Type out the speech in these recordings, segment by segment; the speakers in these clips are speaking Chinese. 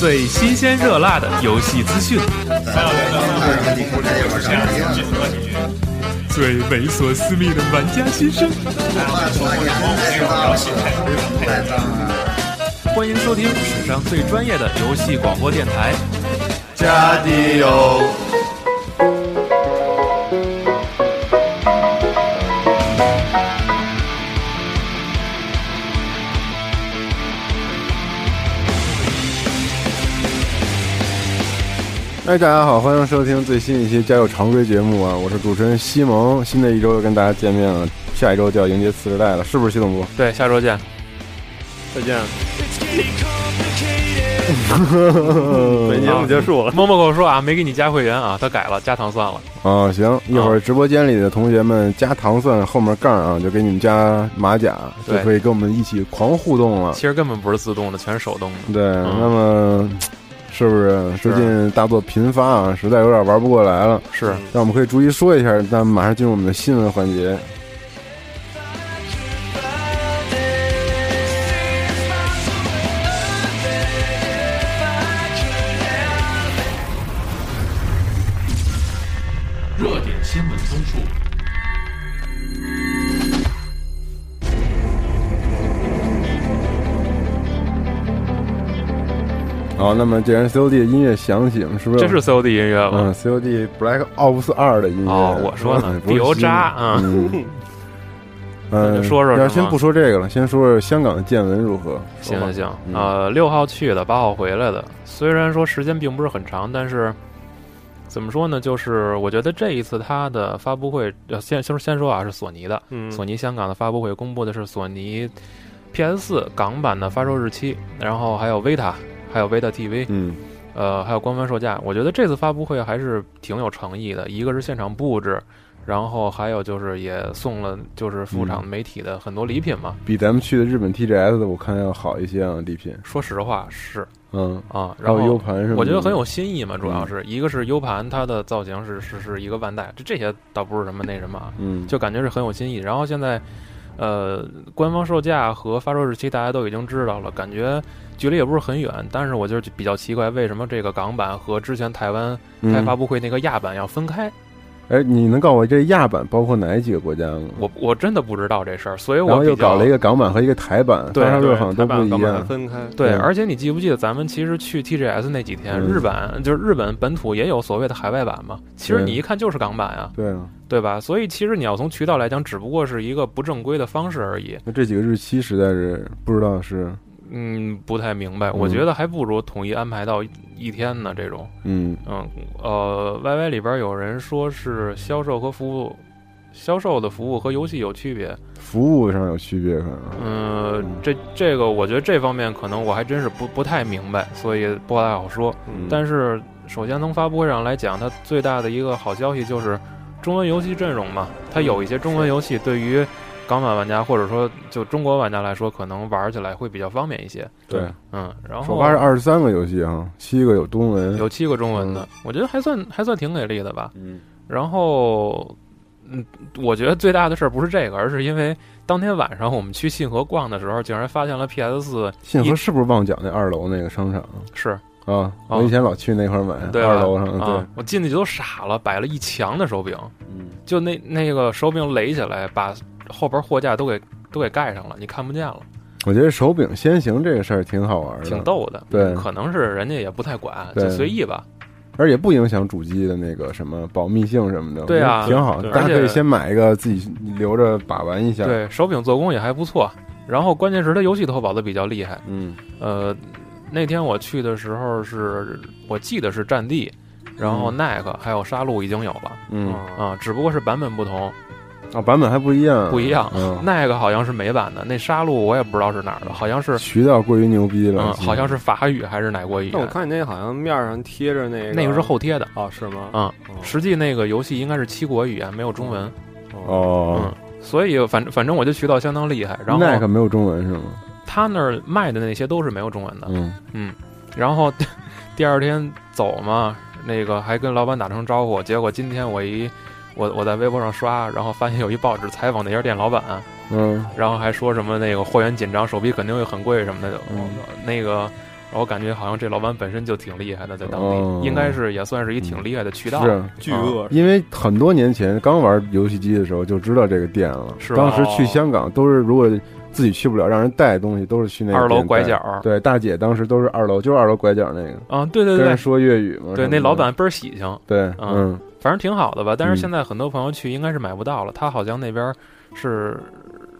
最新鲜热辣的游戏资讯，最猥琐私密的玩家心声。欢迎收听史上最专业的游戏广播电台，加迪欧。哎，大家好，欢迎收听最新一期《家有常规》节目啊！我是主持人西蒙，新的一周又跟大家见面了，下一周就要迎接次时代了，是不是，系统部？对，下周见，再见。本节目结束了。默默跟我说啊，没给你加会员啊，他改了，加糖蒜了。啊，行，一会儿直播间里的同学们加糖蒜后面杠啊，就给你们加马甲，就可以跟我们一起狂互动了。其实根本不是自动的，全是手动的。对，那么。是不是最近大作频发啊？实在有点玩不过来了。是，那我们可以逐一说一下。那马上进入我们的新闻环节。好，那么既然 COD 的音乐响起，是不是？这是 COD 音乐吗？嗯，COD Black Ops 二的音乐。哦，我说呢，油渣嗯。嗯，说说。要先不说这个了，先说说香港的见闻如何？行行行，呃，六号去的，八号回来的。虽然说时间并不是很长，但是怎么说呢？就是我觉得这一次它的发布会，先先先说啊，是索尼的，索尼香港的发布会公布的是索尼 PS 四港版的发售日期，然后还有 Vita。还有 Vita TV，嗯，呃，还有官方售价，我觉得这次发布会还是挺有诚意的。一个是现场布置，然后还有就是也送了就是副厂媒体的很多礼品嘛，比咱们去的日本 TGS 的我看要好一些啊，礼品。说实话是，嗯啊，然后 U 盘是，我觉得很有新意嘛，主要是一个是 U 盘，它的造型是是是一个万代，这这些倒不是什么那什么，嗯，就感觉是很有新意。然后现在，呃，官方售价和发售日期大家都已经知道了，感觉。距离也不是很远，但是我就比较奇怪，为什么这个港版和之前台湾开发布会那个亚版要分开？哎，你能告诉我这亚版包括哪几个国家吗？我我真的不知道这事儿，所以我又搞了一个港版和一个台版，对，好像都不一样，分开。对，而且你记不记得咱们其实去 TGS 那几天，日版就是日本本土也有所谓的海外版嘛？其实你一看就是港版啊，对啊，对吧？所以其实你要从渠道来讲，只不过是一个不正规的方式而已。那这几个日期实在是不知道是。嗯，不太明白。我觉得还不如统一安排到一天呢。这种，嗯嗯，呃，Y Y 里边有人说是销售和服务，销售的服务和游戏有区别，服务上有区别可能。嗯，这这个我觉得这方面可能我还真是不不太明白，所以不太好说。但是首先从发布会上来讲，它最大的一个好消息就是中文游戏阵容嘛，它有一些中文游戏对于。港版玩家或者说就中国玩家来说，可能玩起来会比较方便一些。对，嗯，然后首发是二十三个游戏啊，七个有中文，有七个中文的，我觉得还算还算挺给力的吧。嗯，然后，嗯，我觉得最大的事儿不是这个，而是因为当天晚上我们去信和逛的时候，竟然发现了 PS 四。信和是不是旺角那二楼那个商场？是啊，我以前老去那块儿买。对，二楼上，对，我进去都傻了，摆了一墙的手柄，嗯，就那那个手柄垒起来，把后边货架都给。都给盖上了，你看不见了。我觉得手柄先行这个事儿挺好玩的，挺逗的。对，可能是人家也不太管，就随意吧。而且不影响主机的那个什么保密性什么的。对啊，挺好。大家可以先买一个，自己留着把玩一下。对手柄做工也还不错。然后关键是它游戏投保的比较厉害。嗯。呃，那天我去的时候是我记得是战地，然后奈克还有杀戮已经有了。嗯啊，只不过是版本不同。啊，版本还不一样，不一样。那个好像是美版的，那杀戮我也不知道是哪儿的，好像是渠道过于牛逼了，好像是法语还是哪国语言？我看你那好像面上贴着那个，那个是后贴的哦，是吗？嗯，实际那个游戏应该是七国语言，没有中文。哦，嗯，所以反正反正我就渠道相当厉害。然后那个没有中文是吗？他那儿卖的那些都是没有中文的。嗯嗯，然后 第二天走嘛，那个还跟老板打声招呼，结果今天我一。我我在微博上刷，然后发现有一报纸采访那家店老板，嗯，然后还说什么那个货源紧张，手臂肯定会很贵什么的。那个然后感觉好像这老板本身就挺厉害的，在当地、哦应该是也算是一挺厉害的渠道。是巨鳄因为很多年前刚玩游戏机的时候就知道这个店了，是当时去香港都是如果自己去不了，让人带东西都是去那个二楼拐角对，大姐当时都是二楼，就是二楼拐角那个，啊，对对对跟人说粤语嘛。对，那老板倍儿喜庆，对，嗯嗯，反正挺好的吧。但是嗯现在很多朋友去应该是买不到了，他好像那边是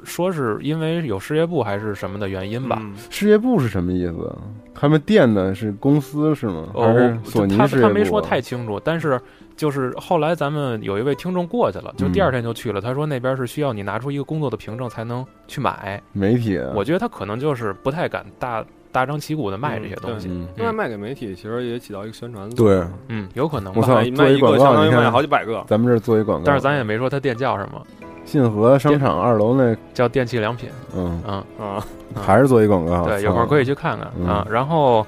说是因为有事业部还是什么的原因吧。嗯事业部是什么意思？他们店呢是公司是吗？哦还是索尼他？他没说太清楚，但是就是后来咱们有一位听众过去了，就嗯第二天就去了。他说那边是需要你拿出一个工作的凭证才能去买。媒体啊，我觉得他可能就是不太敢大大张旗鼓的卖这些东西。嗯，另外卖给媒体，其实也起到一个宣传的作对用。嗯，有可能我吧。操卖卖一个相当于卖好几百个。咱们这儿做一广告，但是咱也没说他店叫什么，信和商场二楼那，叫电器良品。嗯，嗯，啊，还是做一广告。对，有空可以去看看嗯啊。然后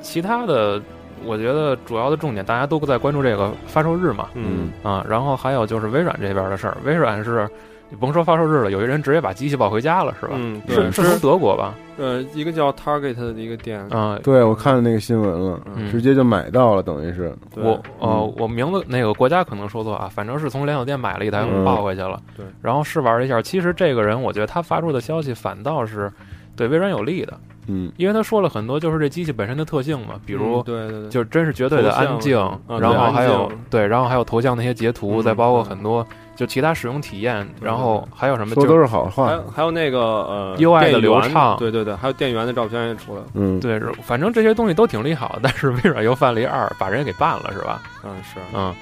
其他的，我觉得主要的重点大家都在关注这个发售日嘛。嗯啊，然后还有就是微软这边的事儿，微软是你甭说发售日了，有一人直接把机器抱回家了，是吧？嗯，是对，是从德国吧？呃，一个叫 Target 的一个店，嗯，对，我看了那个新闻了，嗯直接就买到了，等于是，我呃嗯我名字那个国家可能说错啊，反正是从连锁店买了一台嗯抱回去了。对，然后试玩了一下，其实这个人我觉得他发出的消息反倒是对微软有利的，嗯因为他说了很多就是这机器本身的特性嘛，比如嗯对对对，就真是绝对的安静，然后还有对，然后还有头像那些截图，嗯再包括嗯很多就其他使用体验，然后还有什么说就都是好话。还有，还有那个呃 UI 的流畅。对对对，还有电源的照片也出来了，嗯，对，反正这些东西都挺利好的，但是微软又犯了一二，把人给办了，是吧？嗯是，嗯，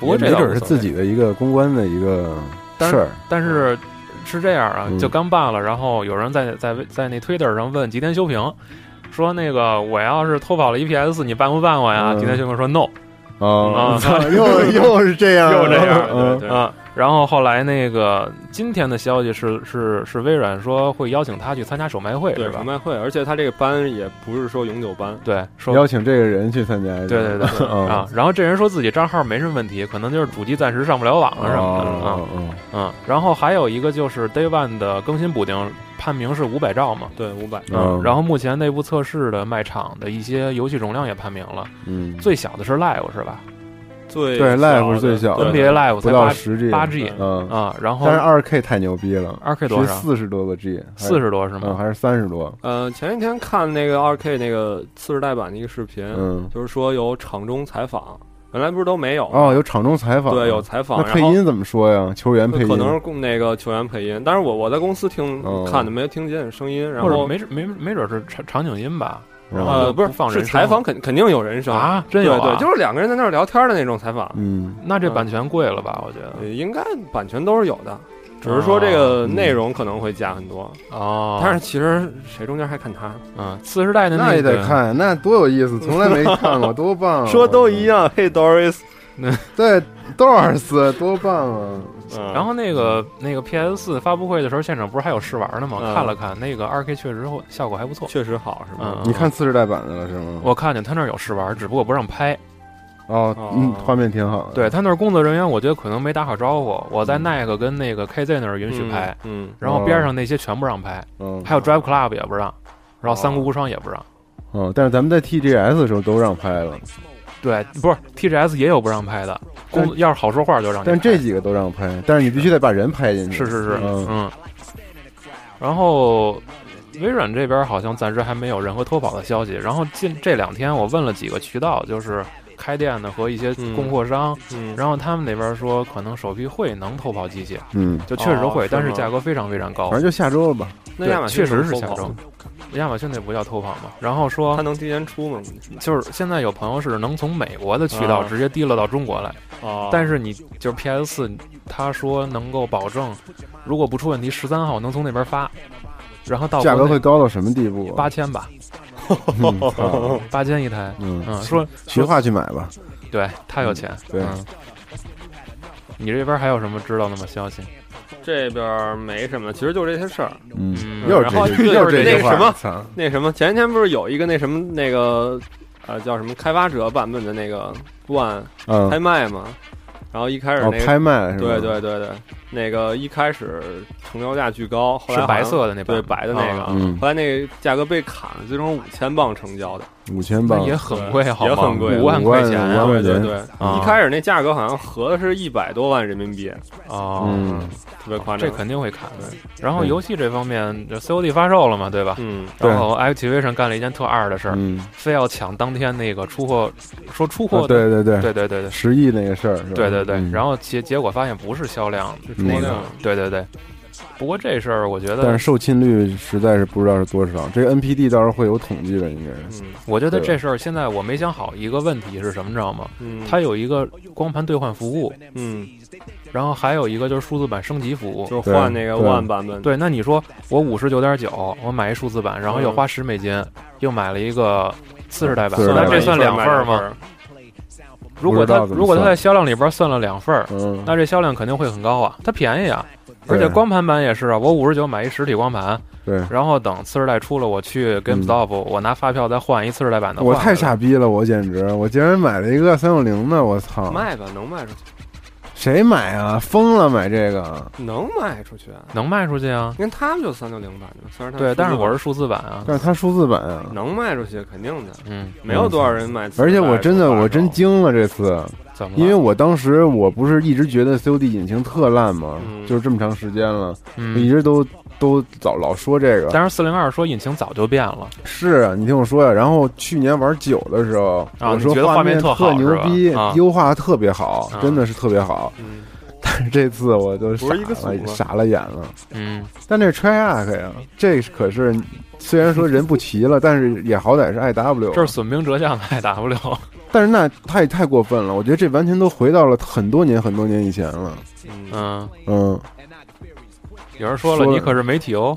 不过也没准是自己的一个公关的一个但事儿，但是是这样啊，嗯。就刚办了，然后有人在在在那 Twitter 上问吉田修平，说那个我要是偷跑了 EPS，你办不办我呀？嗯。吉田修平说 no 啊。又又是这样，又这样嗯对。啊。然后后来那个今天的消息是是是微软说会邀请他去参加首卖会，对吧？对首？卖会，而且他这个班也不是说永久班，对，说邀请这个人去参加，对对对啊 啊，然后这人说自己账号没什么问题，可能就是主机暂时上不了网了什么的啊。哦哦。嗯，然后还有一个就是 Day One 的更新补丁判明是五百兆嘛，对五百，嗯然后目前内部测试的卖场的一些游戏容量也判明了，嗯，最小的是 Live 是吧最对 Live 是最小的？NBA Live 不到才八十 G，八 G 嗯，啊，然后但是二 K 太牛逼了，二 K 多少？四十多个 G，四十多是嗯，吗？还是三十多，呃，前一天看那个二 K 那个次世代版的一个视频，嗯，就是说有场中采访，本来不是都没有哦，有场中采访，对，有采访，那配音怎么说呀？球员配音可能是供那个球员配音，但是我我在公司听、哦看的没听见声音，然后没准没没准是场场景音吧？然后哦呃不是是采访肯肯定有人声。啊，真有啊。对对，就是两个人在那儿聊天的那种采访，嗯，那这版权贵了吧？我觉得。呃应该版权都是有的，只是说这个内容可能会加很多，哦，但是其实谁中间还看他，嗯，次时代的那也得看，那多有意思，从来没看过，多棒啊！说都一样，嘿，Doris，对，Doris，多棒啊！嗯然后那个那个 PS 四发布会的时候，现场不是还有试玩的吗？嗯看了看，那个二 K 确实效果还不错。确实好是吧？嗯你看次世代版的了是吗？我看见他那儿有试玩，只不过不让拍。哦，嗯，画面挺好的。对他那儿工作人员，我觉得可能没打好招呼。我在奈克跟那个 KZ 那儿允许拍，嗯，然后边上那些全不让拍，嗯，还有 Drive Club 也不让，然后三国无双也不让。哦，但是咱们在 TGS 的时候都让拍了，对，不是 TGS 也有不让拍的，公要是好说话就让你拍。但这几个都让拍，但是你必须得把人拍进去。是是是，嗯嗯。然后微软这边好像暂时还没有任何脱跑的消息。然后近这两天我问了几个渠道，就是开店的和一些供货商，嗯，然后他们那边说可能首批会能偷跑机器，嗯，就确实会，哦是但是价格非常非常高反。正就下周了吧。那亚马逊确实是能偷跑下周，亚马逊那不叫偷跑吗。然后说他能提前出吗？就是现在有朋友是能从美国的渠道啊直接提了到中国来，啊但是你就是 PS 四，他说能够保证，如果不出问题，十三号能从那边发，然后到价格会高到什么地步啊？八千吧，八千一台。嗯嗯，说学化去买吧。对他有钱。对嗯，你这边还有什么知道的吗？消息？这边没什么，其实就这些事儿。嗯，嗯又是然后这句，又是这句话。那什么那什么，前几天不是有一个那什么那个呃叫什么开发者版本的那个 One 嗯，拍卖吗？然后一开始哦，那个、拍卖是吧？对对对对，那个一开始成交价巨高，后来是白色的那对白的那个，嗯。后来那个价格被砍了，最终五千磅成交的，五千磅。也很贵，好吗？也很贵五万块钱啊。万对对对，啊。一开始那价格好像合的是一百多万人民币，哦，嗯。特别夸张。这肯定会砍的。然后游戏这方面，就 COD 发售了嘛，对吧？嗯，对然后 Activision 干了一件特二的事儿，嗯，非要抢当天那个出货，说出货啊，对对对。对对对对。十亿那个事儿，是吧？对对对嗯。然后结结果发现不是销量，是那个。对对对。不过这事儿我觉得但是，受侵率实在是不知道是多少，这个 NPD 到时候会有统计的，应该是。嗯。我觉得这事儿现在我没想好一个问题是什么，你知道吗？嗯，它有一个光盘兑换服务，嗯，然后还有一个就是数字版升级服务。就是换那个 One 版本，对，那你说我五十九点九，我买一数字版，然后又嗯花十美金，又买了一个次世代版，40代版。那这算两份吗？如果它不知道怎么算如果它在销量里边算了两份儿，嗯，那这销量肯定会很高啊，它便宜啊。而且光盘版也是啊，我五十九买一实体光盘，对，然后等次世代出了，我去 GameStop，、我拿发票再换一次世代版的。我太傻逼了，我简直，我竟然买了一个三六零的，我操！卖吧，能卖出去，谁买啊？疯了，买这个！能卖出去。能卖出去啊？因为他们就三六零版的，虽然它对，但是我是数字版啊。但是它数字版啊，能卖出去，肯定的，嗯，没有多少人买。而且我真的我真，惊了这次，怎么？因为我当时我不是一直觉得 COD 引擎特烂吗？嗯就是这么长时间了，我一嗯，直都都早老说这个。但是四零二说引擎早就变了，是啊，你听我说呀。然后去年玩九的时候，我说画面面特牛逼啊，优化特别好，啊真的是特别好。嗯，但是这次我就傻了，傻了眼了。嗯，但这是 Triac 呀，这可是虽然说人不齐了，但是也好歹是 IW，这是损兵折将的 IW。但是那太太过分了，我觉得这完全都回到了很多年很多年以前了。嗯，嗯，嗯，有人说了，说了你可是媒体哦。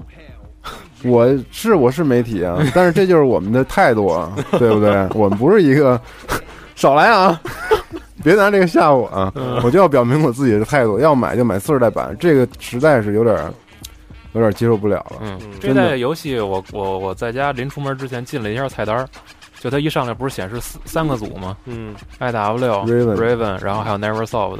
我是我是媒体啊，但是这就是我们的态度啊，对不对？我们不是一个少来啊，别拿这个吓我啊！嗯我就要表明我自己的态度，要买就买四十代版，这个实在是有点儿有点儿接受不了了。嗯嗯，这代游戏我我我在家临出门之前进了一下菜单儿，就它一上来不是显示四三个组吗嗯，？IW、Raven Raven，然后还有 NeverSoft。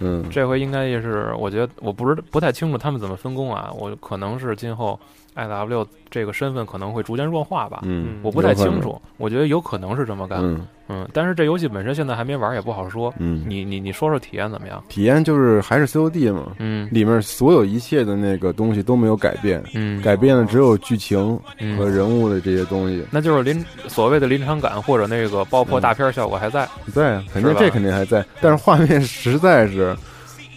嗯，这回应该也是，我觉得我不是不太清楚他们怎么分工啊。我可能是今后 IW 这个身份可能会逐渐弱化吧，嗯，我不太清楚。我觉得有可能是这么干，嗯嗯，但是这游戏本身现在还没玩，也不好说。嗯，你你你说说体验怎么样？体验就是还是 COD 嘛，嗯里面所有一切的那个东西都没有改变，嗯改变的只有剧情和嗯，人物的这些东西。那就是临所谓的临场感或者那个爆破大片效果还在。在啊，肯定这肯定还在，但是画面实在是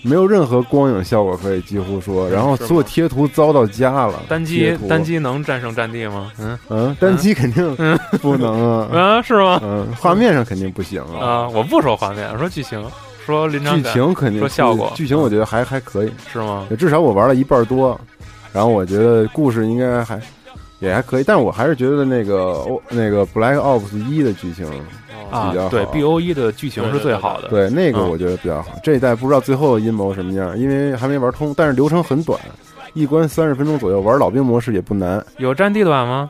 没有任何光影效果可以几乎说，然后所有贴图糟到家了。单机单机能战胜战地吗？嗯嗯，单机肯定不能啊，啊，是吗？嗯，画面上肯定不行啊，啊，我不说画面，我说剧情，说临场剧情肯定说效果剧情我觉得还还可以，是吗？至少我玩了一半多，然后我觉得故事应该还也还可以，但是我还是觉得那个哦那个 Black Ops 一的剧情比较好，啊对，B O 一的剧情是最好的。对，那个嗯我觉得比较好。这一代不知道最后阴谋什么样，因为还没玩通，但是流程很短，一关三十分钟左右。玩老兵模式也不难。有战地短吗？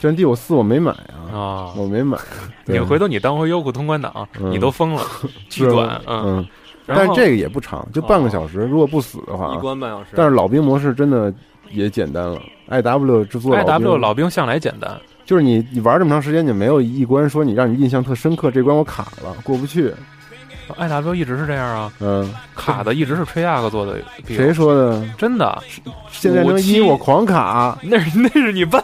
战地我四我没买啊，啊，我没买。你回头你当回优酷通关档，嗯你都疯了，巨是短，嗯。嗯，但是这个也不长，就半个小时。如果不死的话一，关半小时。但是老兵模式真的也简单了。I W 制作 I W，老兵向来简单，就是你你玩这么长时间，你没有一关说你让你印象特深刻，这关我卡了过不去。I W 一直是这样啊，嗯，卡的一直是吹亚克做的谁说的？真的？现在战争一我狂卡，那是那是你笨，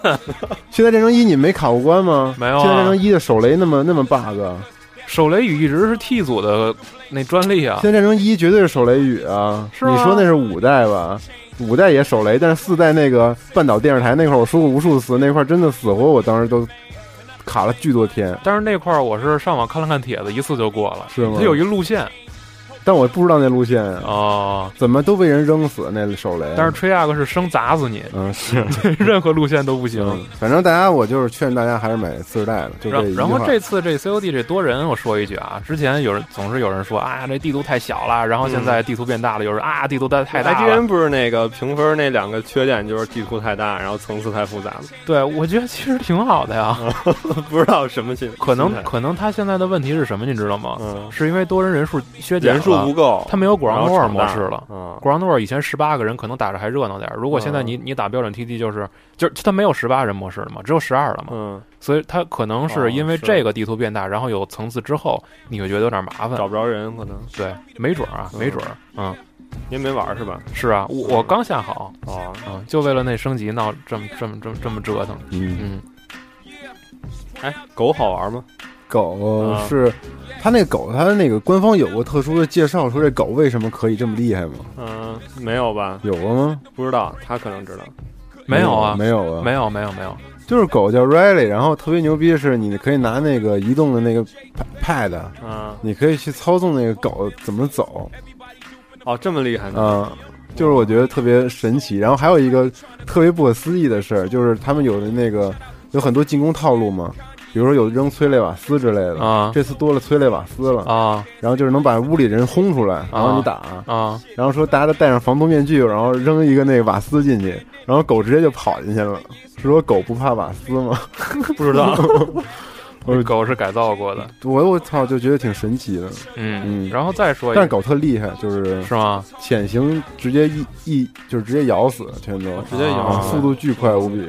现在战争一你没卡过关吗？没有啊现在战争一的手雷那么那么 bug，手雷雨一直是 T 组的那专利啊。现在战争一绝对是手雷雨啊！是你说那是五代吧？五代也手雷，但是四代那个半岛电视台那块儿，我说过无数次，那块儿真的死活，我当时都卡了巨多天，但是那块儿我是上网看了看帖子，一次就过了。是吗它有一路线但我不知道那路线啊，哦，怎么都被人扔死那手雷。但是吹亚克是生砸死你，嗯是，任何路线都不行。嗯，反正大家我就是劝大家还是买四十代的，就这一句然然后话这次这 COD 这多人，我说一句啊，之前有人总是有人说啊，这地图太小了，然后现在地图变大了，有人啊，地图太太大 IGN 了。不是那个评分那两个缺点就是地图太大，然后层次太复杂了，对，我觉得其实挺好的呀。不知道什么心可能可能他现在的问题是什么，你知道吗？嗯是因为多人人数削减了人不够，它没有后 war 模式了。啊，ground war 以前十八个人可能打着还热闹点儿，如果现在你你打标准 TD 就是就是它没有十八人模式了嘛，只有十二了嘛，嗯，所以它可能哦是因为这个地图变大，然后有层次之后，你会觉得有点麻烦。找不着人可能。对，没准啊，嗯。没准儿，嗯，您没玩是吧？是啊，我我刚下好，哦，嗯，就为了那升级闹这么这么这么这么折腾，嗯，嗯，哎，狗好玩吗？狗啊是它那个狗，他那个官方有过特殊的介绍，说这狗为什么可以这么厉害吗？嗯，没有吧？有过吗？不知道，他可能知道。没有啊，没有啊，没有没有没有，就是狗叫 Riley，然后特别牛逼的是，你可以拿那个移动的那个 pad，啊，你可以去操纵那个狗怎么走哦，这么厉害呢？啊、就是我觉得特别神奇。然后还有一个特别不可思议的事儿，就是他们有的那个有很多进攻套路嘛，比如说有扔催泪瓦斯之类的，啊这次多了催泪瓦斯了，啊然后就是能把屋里人轰出来，然后你打，啊，然后说大家都戴上防毒面具，然后扔一个那个瓦斯进去，然后狗直接就跑进去了。是说狗不怕瓦斯吗？不知道。我狗是改造过的，我我操，就觉得挺神奇的。嗯嗯然后再说一个，但是狗特厉害，就是是吗？潜行直接一一就是直接咬死，天都直接咬啊速度巨快无比。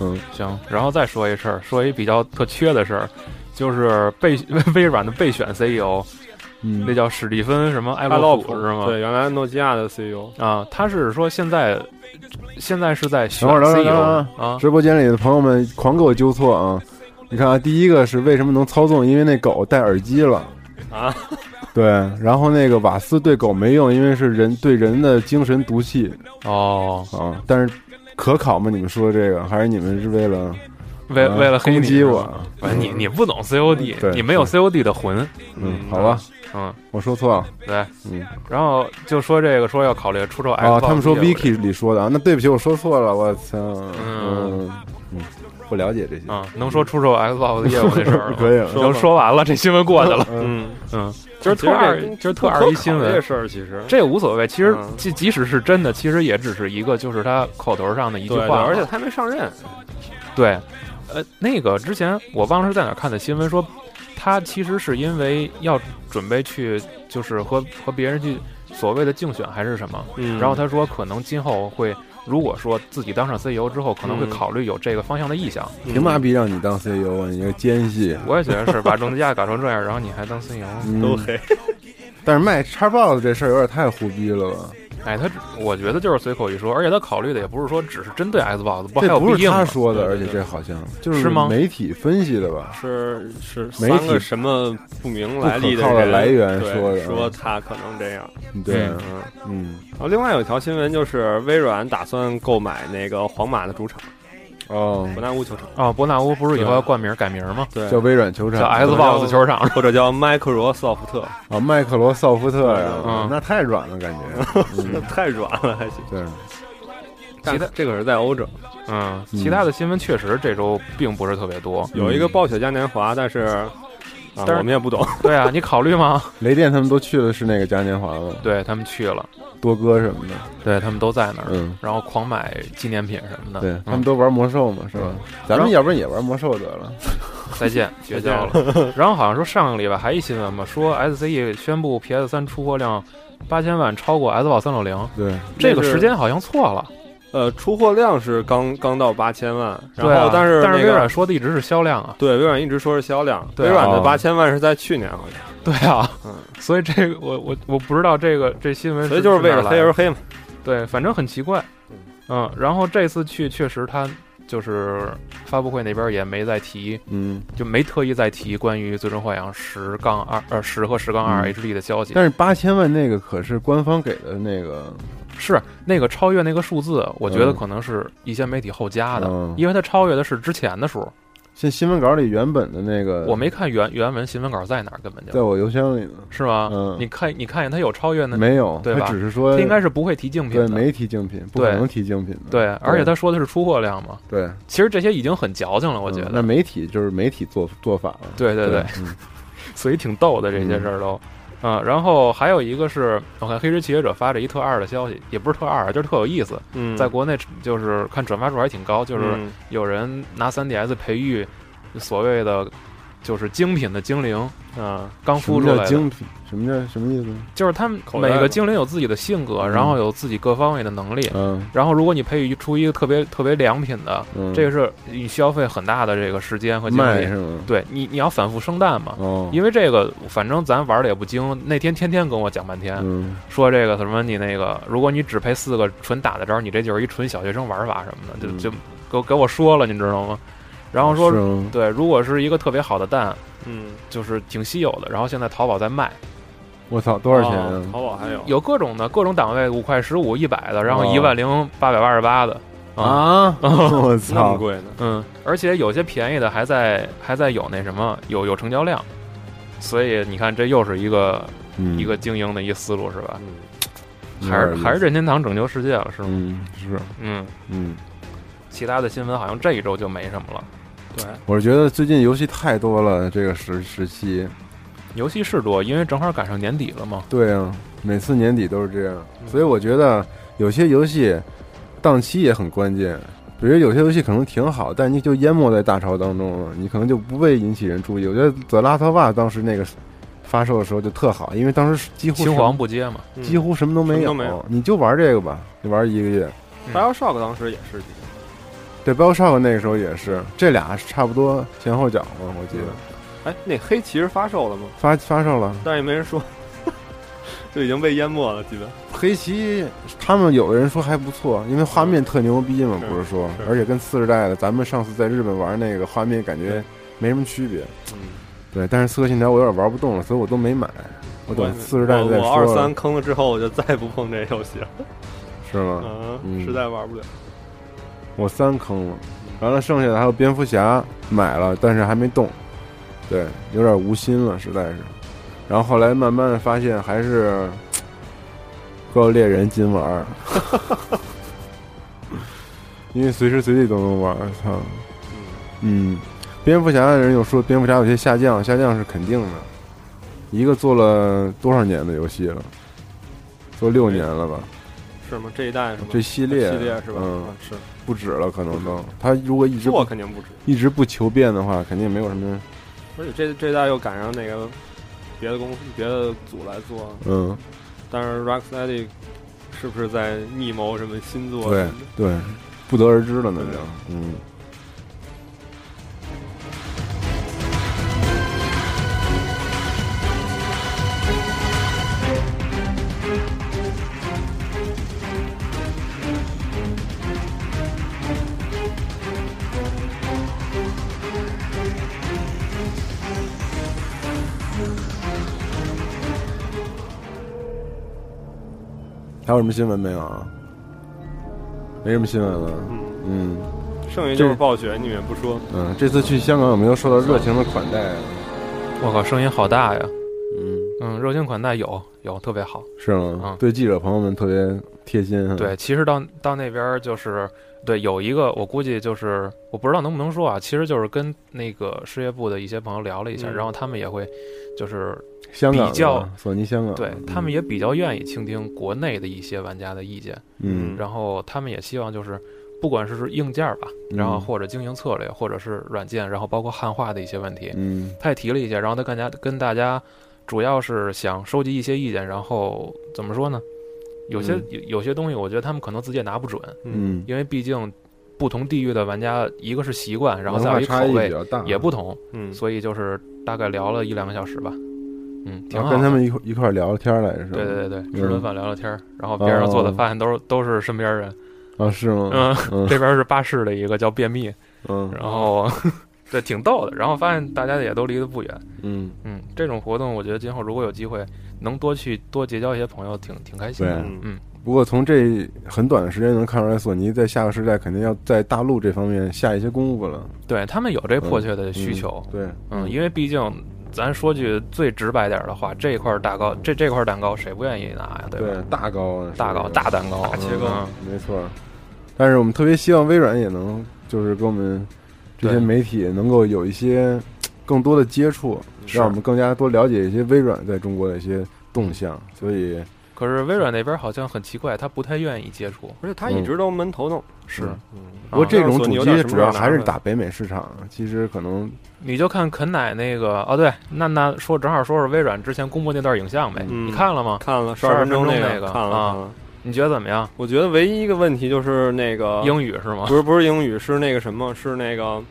嗯，行，然后再说一事儿，说一比较特缺的事儿，就是备 微软的备选 CEO，嗯那叫史蒂芬什么艾洛普是吗？对，原来诺基亚的 CEO。啊，他是说现在现在是在选等会儿等会儿 CEO 等会儿啊直播间里的朋友们狂给我纠错啊！你看啊，第一个是为什么能操纵，因为那狗戴耳机了。啊，对，然后那个瓦斯对狗没用，因为是人对人的精神毒气。哦，啊。但是可考吗？你们说这个，还是你们是为了啊为为了黑攻击我？你你你不懂 COD，对你没有 COD 的魂，嗯，好吧，嗯，我说错了。对，嗯，然后就说这个说要考虑出售 Xbox 哦，他们说 Vicky 里说的啊，那对不起，我说错了，我操，嗯。嗯嗯，不了解这些，啊，能说出售 Xbox 业务那事儿了。吗可以了。都说完了，这新闻过去了，嗯，嗯，嗯，就是其实特二，这就是特二一新闻这，事儿，其实这无所谓。其实嗯。即即使是真的，其实也只是一个，就是他口头上的一句，话，而且他还没上任。对，呃，那个之前我忘了是在哪看的新闻，说他其实是因为要准备去，就是和和别人去所谓的竞选还是什么，嗯。然后他说可能今后会，如果说自己当上 CEO 之后，可能会嗯考虑有这个方向的意向。凭嘛逼让你当 CEO 啊？你个奸细！我也觉得是把中家搞成这样，然后你还当 CEO，嗯都黑。但是卖叉 box 这事儿有点太胡逼了吧？哎，他只我觉得就是随口一说，而且他考虑的也不是说只是针对 Xbox，不还有这不是？他说的，而且这好像就是媒体分析的吧？是是媒体三个什么不明来历的来源说的说他可能这样。对，嗯，嗯，然后另外有一条新闻就是微软打算购买那个皇马的主场哦，伯纳乌球场，哦，伯纳乌不是以后要冠名改名吗？对。叫微软球场，叫 Xbox 球场。或者叫麦克罗索夫特，啊，麦克罗索夫特呀，嗯。那太软了，感觉。嗯。太软了还行。对，其他这可是在欧洲，嗯，其他的新闻确实这周并不是特别多。有一个暴雪嘉年华，但是我们也不懂。对啊，你考虑吗？雷电他们都去的是那个嘉年华了，对他们去了，多哥什么的，对他们都在那儿，嗯，然后狂买纪念品什么的。对他们嗯、都玩魔兽嘛，是吧？咱们要不然也玩魔兽得了。再见，绝交了。然后好像说上个礼拜还一新闻嘛，说 SCE 宣布 PS 三出货量八千万，超过 Xbox 三六零。对，这个时间好像错了，呃，出货量是刚刚到八千万，然后但是但是微软说的一直是销量啊，对微软一直说是销量，对啊微软的哦八千万是在去年好像，对啊，嗯，所以这个我我我不知道这个这新闻，所以就是为了黑而黑嘛。对，反正很奇怪，嗯，然后这次去确实他就是发布会那边也没再提，嗯，就没特意再提关于《最终幻想十杠二》呃十和十杠二嗯 HD 的消息。但是八千万那个可是官方给的那个，是那个超越那个数字，我觉得嗯可能是一些媒体后加的，嗯因为它超越的是之前的数。像新闻稿里原本的那个，我没看原原文新闻稿在哪儿，根本就在我邮箱里呢，是吗？嗯你看你看见它有超越呢，没有，对吧他只是说它应该是不会提竞品的。对没提竞品，不可能提竞品的，对，而且他说的是出货量嘛，对，其实这些已经很矫情了，我觉得。嗯那媒体就是媒体做做法了，对对对，嗯所以挺逗的这些事儿都。嗯，然后还有一个是我看黑石企业者发了一特二的消息，也不是特二，就是特有意思。嗯，在国内就是看转发数还挺高，就是嗯有人拿 3DS 培育所谓的就是精品的精灵啊，刚孵出来精品？什么叫什么意思？就是他们每个精灵有自己的性格，嗯然后有自己各方面的能力。嗯然后，如果你培育出一个特别特别良品的，嗯，这个是你需要费很大的这个时间和精力。是吗？对你，你要反复生蛋嘛。哦，因为这个，反正咱玩的也不精。那天天天跟我讲半天，嗯说这个什么你那个，如果你只配四个纯打的招，你这就是一纯小学生玩法什么的，就嗯就给给我说了，你知道吗？然后说对，如果是一个特别好的蛋，嗯，就是挺稀有的，然后现在淘宝在卖，我操，多少钱？淘宝还有有各种的各种档位，五块、十五、一百的，然后哦一万零八百八十八的啊，啊！我那么操！贵呢？嗯，而且有些便宜的还在还在有那什么有有成交量，所以你看这又是一个嗯一个经营的一思路是吧？嗯，还是还是任天堂拯救世界了是吗？嗯是嗯，嗯，其他的新闻好像这一周就没什么了。对，我是觉得最近游戏太多了，这个时时期。游戏是多，因为正好赶上年底了嘛。对啊，每次年底都是这样，所以我觉得有些游戏档期也很关键。比如有些游戏可能挺好，但你就淹没在大潮当中了，你可能就不被引起人注意。我觉得《The Last of Us》当时那个发售的时候就特好，因为当时几乎青黄不接嘛。嗯几乎什么都没有，什么都没有你就玩这个吧，你玩一个月。BioShock 当时也是对，包括上那个时候也是，这俩是差不多前后脚嘛，我记得哎，那黑骑士发售了吗？发发售了。但是也没人说，就已经被淹没了，基本。黑棋，他们有的人说还不错，因为画面特牛逼嘛，是不是说，是而且跟次世代的，咱们上次在日本玩那个画面感觉没什么区别。嗯，对，但是《刺客信条》我有点玩不动了，所以我都没买，我等次世代再说我我二三，坑了之后，我就再也不碰这游戏了。是吗？嗯，嗯实在玩不了。我三坑了，完了剩下的还有蝙蝠侠买了，但是还没动，对，有点无心了，实在是。然后后来慢慢的发现还是怪物猎人金玩儿，因为随时随地都能玩儿，操。嗯，嗯，蝙蝠侠的人又说蝙蝠侠有些下降，下降是肯定的。一个做了多少年的游戏了？做六年了吧？是吗？这一代是吗？这系列系列是吧？嗯啊，是不止了，可能都。他如果一直做肯定不止，一直不求变的话，肯定没有什么。而且这这代又赶上那个别的公司、别的组来做，嗯，但是 Rocksteady 是不是在密谋什么新作？对对，不得而知了，那就嗯。还有什么新闻没有啊？没什么新闻了。嗯，嗯剩下就是暴雪，你们也不说，嗯，这次去香港有没有受到热情的款待啊？我靠，声音好大呀！嗯，嗯，热情款待有有特别好。是吗？嗯对记者朋友们特别贴心啊。对，其实到到那边就是对有一个，我估计就是我不知道能不能说啊，其实就是跟那个事业部的一些朋友聊了一下，嗯。然后他们也会就是香港的比较索尼香港，对嗯。他们也比较愿意倾听国内的一些玩家的意见，嗯，然后他们也希望就是不管是硬件吧，然后嗯。或者经营策略，或者是软件，然后包括汉化的一些问题，嗯。他也提了一些，然后他更加跟大家主要是想收集一些意见，然后怎么说呢？有些、嗯。有有些东西，我觉得他们可能自己也拿不准，嗯，因为毕竟不同地域的玩家，一个是习惯，然后文再有一口味也不同，嗯，所以就是大概聊了一两个小时吧，嗯，挺好的。然后跟他们一块一块聊聊天来是吧？对对对对，吃嗯。顿饭聊聊天，然后边上坐的发现都是都是身边人，啊，是吗？嗯，嗯 这边是巴士的一个叫便秘，嗯。然后 对挺逗的，然后发现大家也都离得不远，嗯，嗯，这种活动我觉得今后如果有机会能多去多结交一些朋友，挺挺开心的。嗯嗯，不过从这很短的时间能看出来，索尼在下个时代肯定要在大陆这方面下一些功夫了。对他们有这迫切的需求，对，嗯，因为毕竟咱说句最直白点儿的话，这块蛋糕这这块蛋糕谁不愿意拿呀？对吧？对大糕啊，大糕大蛋糕，大切糕嗯没错。但是我们特别希望微软也能就是跟我们这些媒体能够有一些更多的接触，让我们更加多了解一些微软在中国的一些动向。所以可是微软那边好像很奇怪，他不太愿意接触。而且他一直都闷头弄。是，嗯，不过这种主机主要还是打北美市场，其实可能你就看肯奶那个哦，对，那那说正好说说微软之前公布那段影像呗，嗯你看了吗？看了十二分分钟那那个啊看了看了。你觉得怎么样？我觉得唯一一个问题就是那个英语是吗？不是不是英语，是那个什么，是那个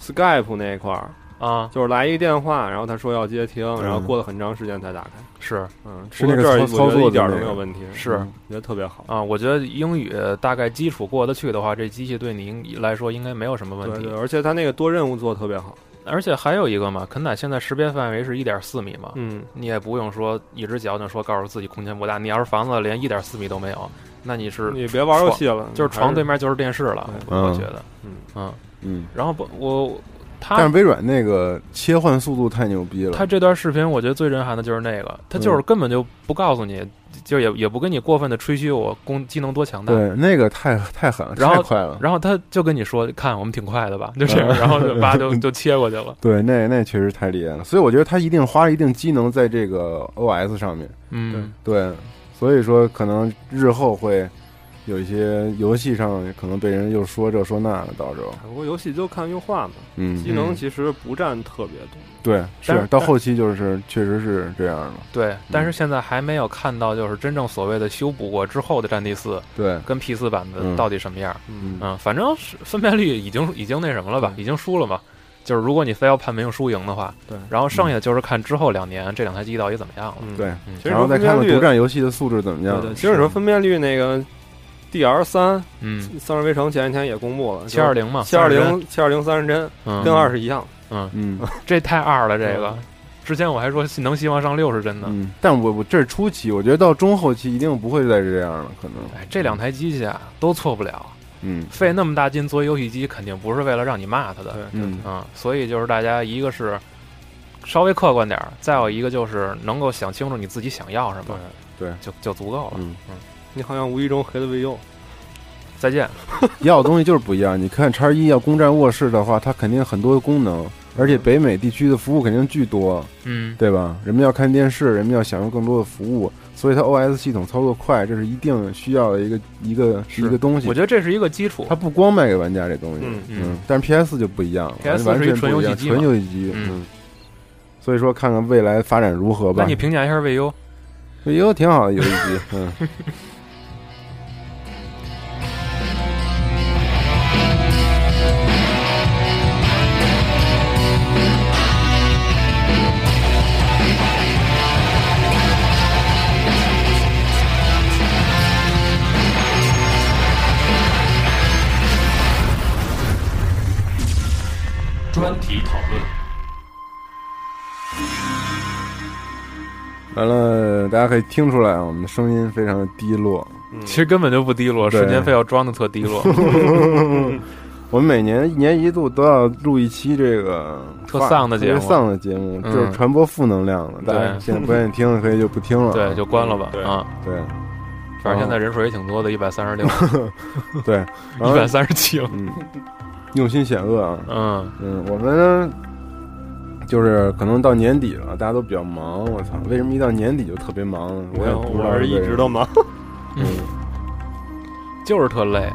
Skype 那一块儿，啊，就是来一个电话，然后他说要接听，嗯然后过了很长时间才打开。是嗯，是那个不过这儿操操作一点都没有问题，是嗯觉得特别好。啊，我觉得英语大概基础过得去的话，这机器对你应来说应该没有什么问题。对对，而且它那个多任务做的特别好。而且还有一个嘛，肯奶现在识别范围是一点四米嘛，嗯，你也不用说一直矫情说告诉自己空间不大。你要是房子连一点四米都没有，那你是你别玩游戏了，就是床对面。就是电视了，我觉得，嗯嗯，嗯，然后不我但是微软那个切换速度太牛逼了，他这段视频，我觉得最震撼的就是那个，他嗯就是根本就不告诉你，就也也不跟你过分的吹嘘我功机能多强大，对那个太太狠了，然后太快了。然后他就跟你说，看我们挺快的吧，就这样，然后就 叭就就切过去了，对，那那确实太厉害了，所以我觉得他一定花了一定机能在这个 OS 上面。嗯，对，所以说可能日后会有一些游戏上可能被人又说这说那的，到时候，不过游戏就看优化嘛，嗯机，能其实不占特别多。对，但是是到后期就是确实是这样的，对，但是现在还没有看到就是真正所谓的修补过之后的战地四对，跟 P 四版的嗯到底什么样，嗯嗯，反正是分辨率已经已经那什么了吧，已经输了嘛。就是如果你非要判明输赢的话，对然后剩下就是看之后两年这两台机到底怎么样了。嗯，对，嗯其实然后再看看分辨率独占游戏的素质怎么样对。对，其实你说分辨率那个 DR 三嗯，《丧尸围城》前几天也公布了，七二零嘛，七二30帧，零七二零三十帧嗯，跟二是一样。嗯，嗯。这太二了，这个。嗯。之前我还说能希望上六十帧呢。嗯，但我我这是初期，我觉得到中后期一定不会再这样了，可能，哎，这两台机器啊都错不了，嗯。费那么大劲做游戏机，肯定不是为了让你骂他的。对，嗯。嗯，所以就是大家一个是稍微客观点儿，再有一个就是能够想清楚你自己想要什么，对，就就足够了。嗯。嗯，你好像无意中黑了 VU，再见。要的东西就是不一样。你看叉一要攻占卧室的话，它肯定很多功能，而且北美地区的服务肯定巨多，嗯，对吧？人们要看电视，人们要享受更多的服务，所以它 OS 系统操作快，这是一定需要的一个一个一个东西我。觉得这是一个基础它。不光卖给玩家这东西，嗯嗯但是 PS 就不一样 PS 完全是一纯游戏机纯游戏机，嗯，所以说看看未来发展如何吧。那你评价一下 VU？也有挺好的游戏机，嗯。专题讨论。完了，大家可以听出来啊，我们的声音非常的低落。嗯其实根本就不低落，时间非要装的特低落，我们每年一年一度都要录一期这个特丧的节目特丧的节目，嗯就是传播负能量的。大家对现在不愿意听，可以就不听了。对，就关了吧。对啊，对反正现在人数也挺多的，一百三十六，对，一百三十七了。嗯，用心险恶啊。嗯，嗯，我们就是可能到年底了，大家都比较忙。我操，为什么一到年底就特别忙？我也不知道我是一直都忙。嗯就是特累，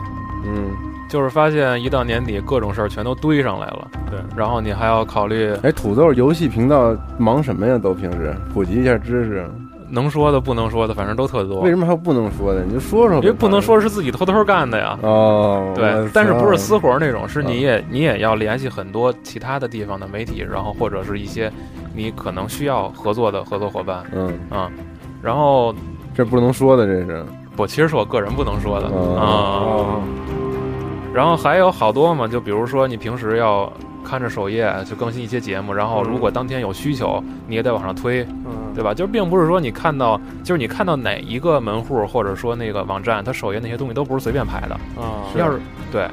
嗯。就是发现一到年底各种事儿全都堆上来了，对，然后你还要考虑哎，土豆游戏频道忙什么呀？都平时普及一下知识。能说的不能说的，反正都特多为。什么还有不能说的？你就说说呗。因为不能说是自己偷偷干的呀。哦。对，但是不是私活那种，是嗯你也你也要联系很多其他的地方的媒体，然后或者是一些你可能需要合作的合作伙伴嗯，啊、然后这不能说的，这是。我其实是我个人不能说的啊、哦然后还有好多嘛，就比如说你平时要看着首页就更新一些节目，然后如果当天有需求，你也得往上推，嗯，对吧？就是并不是说你看到，就是你看到哪一个门户或者说那个网站，它首页那些东西都不是随便排的。啊，要是对，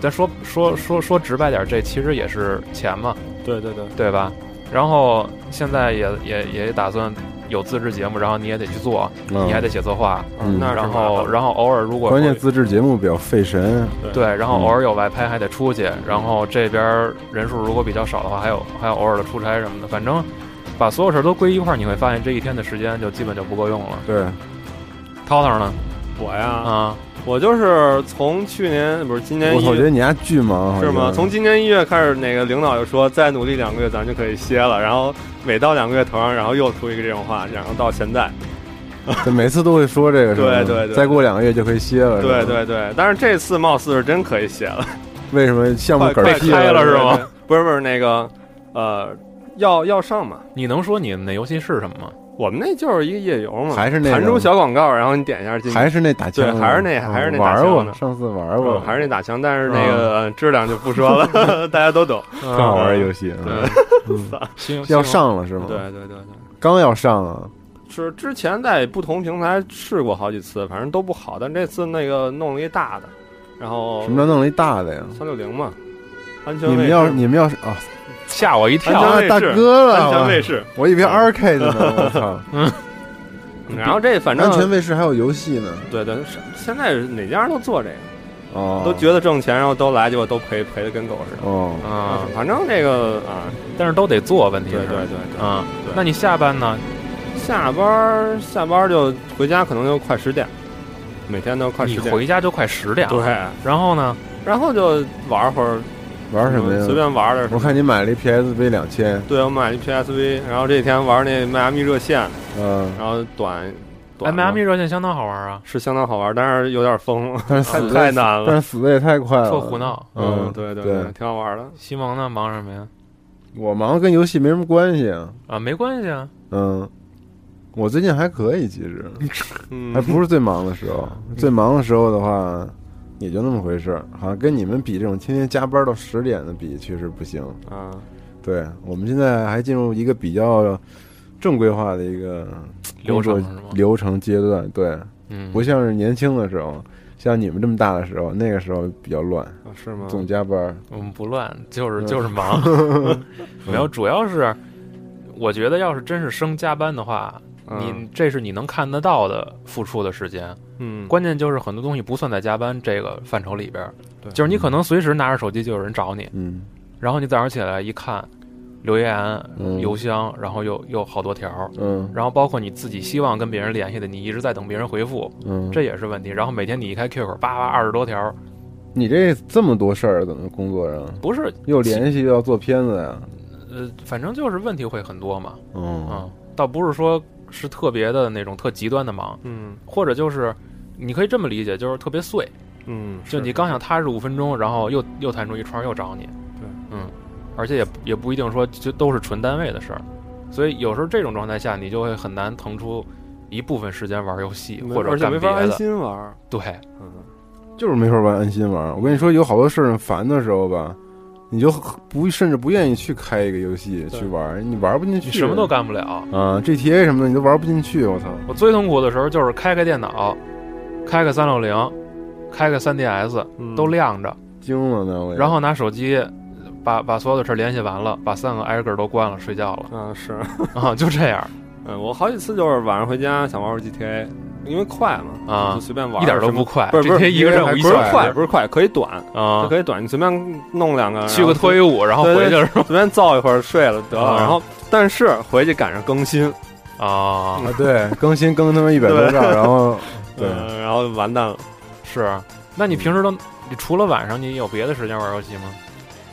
咱说说说说直白点，这其实也是钱嘛，对对对，对吧？然后现在也也也打算有自制节目，然后你也得去做，嗯。你还得写策划，嗯。那然后然后偶尔如果关键自制节目比较费神。对，然后嗯偶尔有外拍还得出去，然后这边人数如果比较少的话，还有还有偶尔的出差什么的，反正把所有事儿都归一块儿，你会发现这一天的时间就基本就不够用了。对，涛涛呢？我呀，啊，我就是从去年不是今年我觉月得你还巨忙，是吗？像从今年一月开始，那个领导就说再努力两个月咱就可以歇了，然后每到两个月头上，然后又出一个这种话，然后到现在，对每次都会说这个，是吧？对对对。再过两个月就可以歇了，对，对对，但是这次貌似是真可以歇了，为什么项目快快嗝儿屁开了是吗？不是不是那个呃，要要上嘛。你能说你们那游戏是什么吗？我们那就是一个夜游嘛，还是那弹出小广告，然后你点一下进去，还是那打枪啊，对还是那嗯还是那打玩过，枪呢上次玩嗯过，还是那打枪，但是那个呃质量就不说了，大家都懂。挺好玩的游戏，对嗯 要上了是吗？对，对对对，刚要上啊，是之前在不同平台试过好几次，反正都不好，但这次那个弄了一大的，然后什么叫弄了一大的呀？三六零嘛，安全你们要你们要是啊吓我一跳。啊大哥了，安全卫士，我以为 RK 的呢，我操！然后这反正安全卫士还有游戏呢，对对，现在哪家都做这个，哦，都觉得挣钱，然后都来，结果都赔赔的跟狗似的。哦，啊，反正这个啊，但是都得做，问题是对对对对，啊。那你下班呢？下班下班就回家，可能就快十点，每天都快你十点。回家就快十点，对，然后呢？然后就玩会儿，玩什么呀？随便玩点儿。我看你买了一 PSV 两千，对，我买了一 PSV，然后这几天玩那迈阿密热线，嗯，然后短哎，短迈阿密嘛热线相当好玩啊，是相当好玩，但是有点疯了，太 但是死太难了。但是死的也太快了，特胡闹。嗯，对对对挺好玩的。西蒙呢？忙什么呀？我忙跟游戏没什么关系啊，啊，没关系啊。嗯，我最近还可以，其实 嗯还，不是最忙的时候，最忙的时候的话。也就那么回事儿，好像跟你们比，这种天天加班到十点的比，确实不行。啊，对我们现在还进入一个比较正规化的一个工作是吗？流程阶段，对，嗯，不像是年轻的时候，像你们这么大的时候，那个时候比较乱，啊是吗？总加班。我们不乱，就是嗯。就是忙。没有，主要是我觉得，要是真是升加班的话，嗯。你这是你能看得到的付出的时间。嗯，关键就是很多东西不算在加班这个范畴里边儿，对。就是你可能随时拿着手机就有人找你，嗯。然后你早上起来一看，留言、嗯。邮箱，然后又又好多条，嗯。然后包括你自己希望跟别人联系的，你一直在等别人回复，嗯，这也是问题。然后每天你一开 QQ，叭叭二十多条，你这这么多事儿，怎么工作上不是又联系又要做片子呀？呃，反正就是问题会很多嘛，嗯嗯，倒不是说是特别的那种特极端的忙，嗯。或者就是你可以这么理解，就是特别碎，嗯，就你刚想踏实五分钟，然后又又弹出一串又找你，嗯，而且也也不一定说就都是纯单位的事儿，所以有时候这种状态下，你就会很难腾出一部分时间玩游戏或者而且干别没法安的，心玩。对，嗯，就是没法玩安心玩。我跟你说，有好多事儿烦的时候吧，你就不甚至不愿意去开一个游戏对去玩，你玩不进去，你什么都干不了。啊，GTA 什么的你都玩不进去，我操！我最痛苦的时候就是开开电脑，开个三六零，开个三 DS 嗯都亮着，惊了呢，我也然后拿手机把把所有的事儿联系完了，把三个挨个儿都关了，睡觉了嗯是，啊，就这样嗯，我好几次就是晚上回家想玩会儿 GTA，因为快嘛，啊就，随便玩，一点都不快，不是不是一个任务不是快，不是快，可以短，啊就，可以短，你随便弄两个，去个脱衣舞，然后回去了是吧？随便造一会儿睡了得了，啊然后但是回去赶上更新，啊，啊，对，更新更他妈一百多兆，然后对，嗯然后完蛋了。是。那你平时都，你除了晚上，你有别的时间玩游戏吗？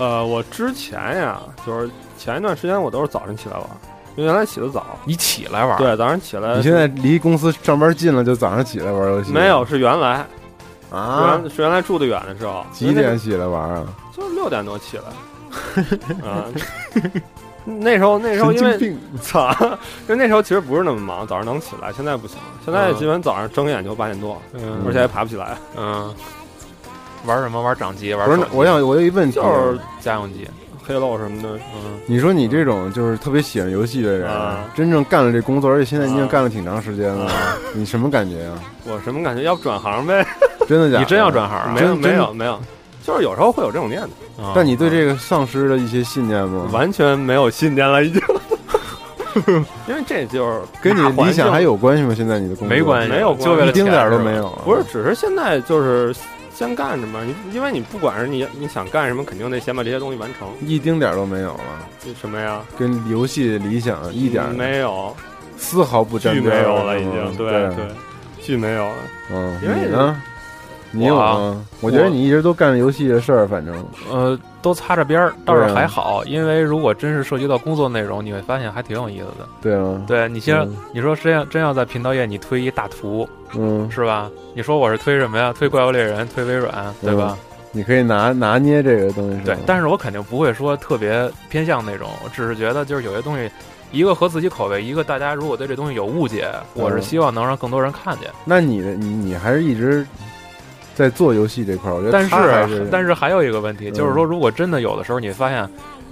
呃，我之前呀，就是前一段时间我都是早晨起来玩，因为原来起得早，你起来玩？，对，早上起来。你现在离公司上班近了，就早上起来玩游戏？没有，是原来，啊？原是原来住得远的时候，几点起来玩啊？就是六点多起来，啊，那时候那时候因为 操，因为那时候其实不是那么忙，早上能起来，现在不行了，现在嗯基本早上睁眼就八点多，嗯而且还爬不起来。嗯，玩什么？玩掌机？玩不是我想我有一问题，就是家用机。黑漏什么的，嗯，你说你这种就是特别喜欢游戏的人，啊真正干了这工作，而且现在已经啊干了挺长时间了，你什么感觉呀？我什么感觉？要不转行呗？真的假的？你真要转行啊？没有真没有没有，就是有时候会有这种念头，啊但你对这个丧失了一些信念吗？完全没有信念了，已经。因为这就是跟你理想还有关系吗？现在你的工作没关系，没有就为了一丁点儿都没有。不是，只是现在就是先干着嘛。你因为你不管是你你想干什么，肯定得先把这些东西完成。一丁点儿都没有了，什么呀？跟游戏理想一点儿没有，丝毫不沾边没有了，已经。对对，剧没有了。嗯，因为呢？你有我啊吗？我觉得你一直都干游戏的事儿，反正呃，都擦着边儿，倒是还好，因为如果真是涉及到工作内容，你会发现还挺有意思的。对啊，对你先，嗯你说真要真要在频道页你推一大图嗯，是吧？你说我是推什么呀？推怪物猎人，推微软，对吧？你可以拿拿捏这个东西，对，但是我肯定不会说特别偏向那种，我只是觉得就是有些东西，一个合自己口味，一个大家如果对这东西有误解，我是嗯希望能让更多人看见。那你的你你还是一直在做游戏这块儿，我觉得但是但是还有一个问题，嗯就是说，如果真的有的时候你发现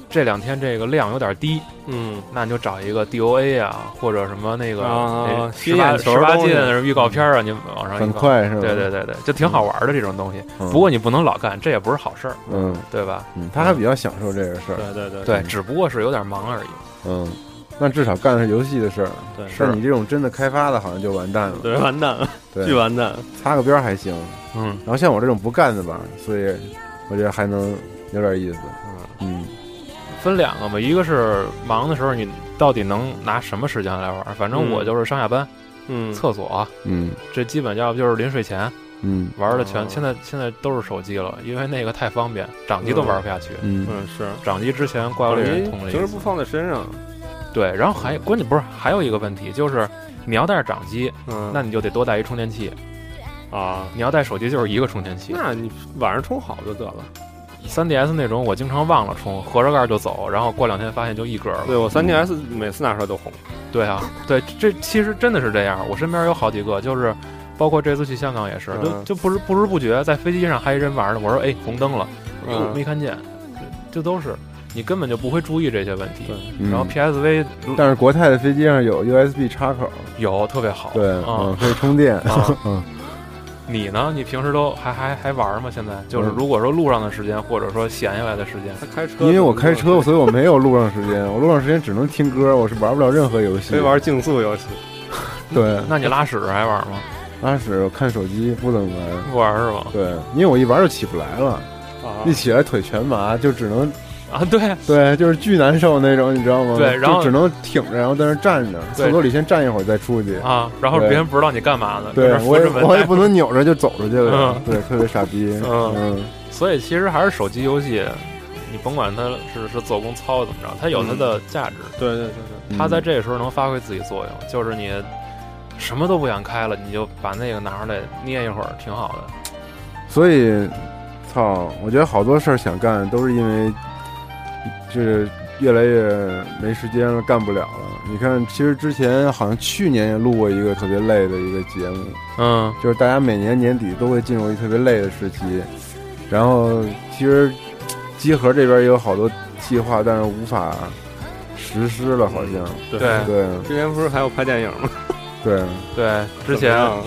这两天这个量有点低，嗯，那你就找一个 DOA 啊，或者什么那个啊十八十八禁东西什么预告片啊，你往上一很。快是吧？对对对对，就挺好玩的这种东西。嗯不过你不能老干，这也不是好事儿，嗯对吧？嗯，他还比较享受这个事儿，对对对对，只不过是有点忙而已。嗯，那至少干的是游戏的事儿。对像你这种真的开发的，好像就完蛋了。对，完蛋了，巨对，完蛋。擦个边儿还行。嗯然后像我这种不干的吧，所以我觉得还能有点意思。嗯分两个吧，一个是忙的时候你到底能拿什么时间来玩？反正嗯我就是上下班、嗯，厕所，嗯这基本要不就是临睡前嗯玩的全。哦现在现在都是手机了，因为那个太方便，掌机都玩不下去。嗯嗯是。掌机之前怪物猎人通了一次平时不放在身上，对，然后还关键不是还有一个问题就是。你要带着掌机，嗯，那你就得多带一充电器；啊，你要带手机，就是一个充电器。那你晚上充好就得了。三 DS 那种，我经常忘了充，合着盖就走，然后过两天发现就一格了。对我三 DS 每次拿出来都红。对啊，对，这其实真的是这样。我身边有好几个，就是包括这次去香港也是，就嗯就不知不知不觉在飞机上还一人玩呢。我说哎，红灯了，没看见，这都是你根本就不会注意这些问题。对嗯。然后 PSV 但是国泰的飞机上有 USB 插口，有特别好，对，啊嗯，可以充电。你呢？你平时都还还还玩吗？现在就是嗯如果说路上的时间，或者说闲下来的时间，他开车，因为我开车，所以我没有路上时间。我路上时间只能听歌，我是玩不了任何游戏。可以玩竞速游戏。对，那你拉屎还玩吗？拉屎看手机不怎么玩。不玩是吧？对，因为我一玩就起不来了，啊一起来腿全麻，就只能啊，对，对，就是巨难受那种，你知道吗？对然后就只能挺着，然后在那站着，对。厕所里先站一会儿再出去。啊，然后别人不知道你干嘛呢，对我也我也不能扭着就走出去了。嗯，对，特别傻逼。嗯。嗯。所以其实还是手机游戏，你甭管它是是做工糙怎么着，它有它的价值。对对对对，它在这个时候能发挥自己作用，就是你什么都不想开了，你就把那个拿出来捏一会儿，挺好的。所以，操，我觉得好多事儿想干，都是因为就是越来越没时间了，干不了了。你看，其实之前好像去年也录过一个特别累的一个节目，嗯，就是大家每年年底都会进入一特别累的时期，然后其实集合这边也有好多计划，但是无法实施了，好像。对对对之前不是还有拍电影吗？对，对，之前怎么样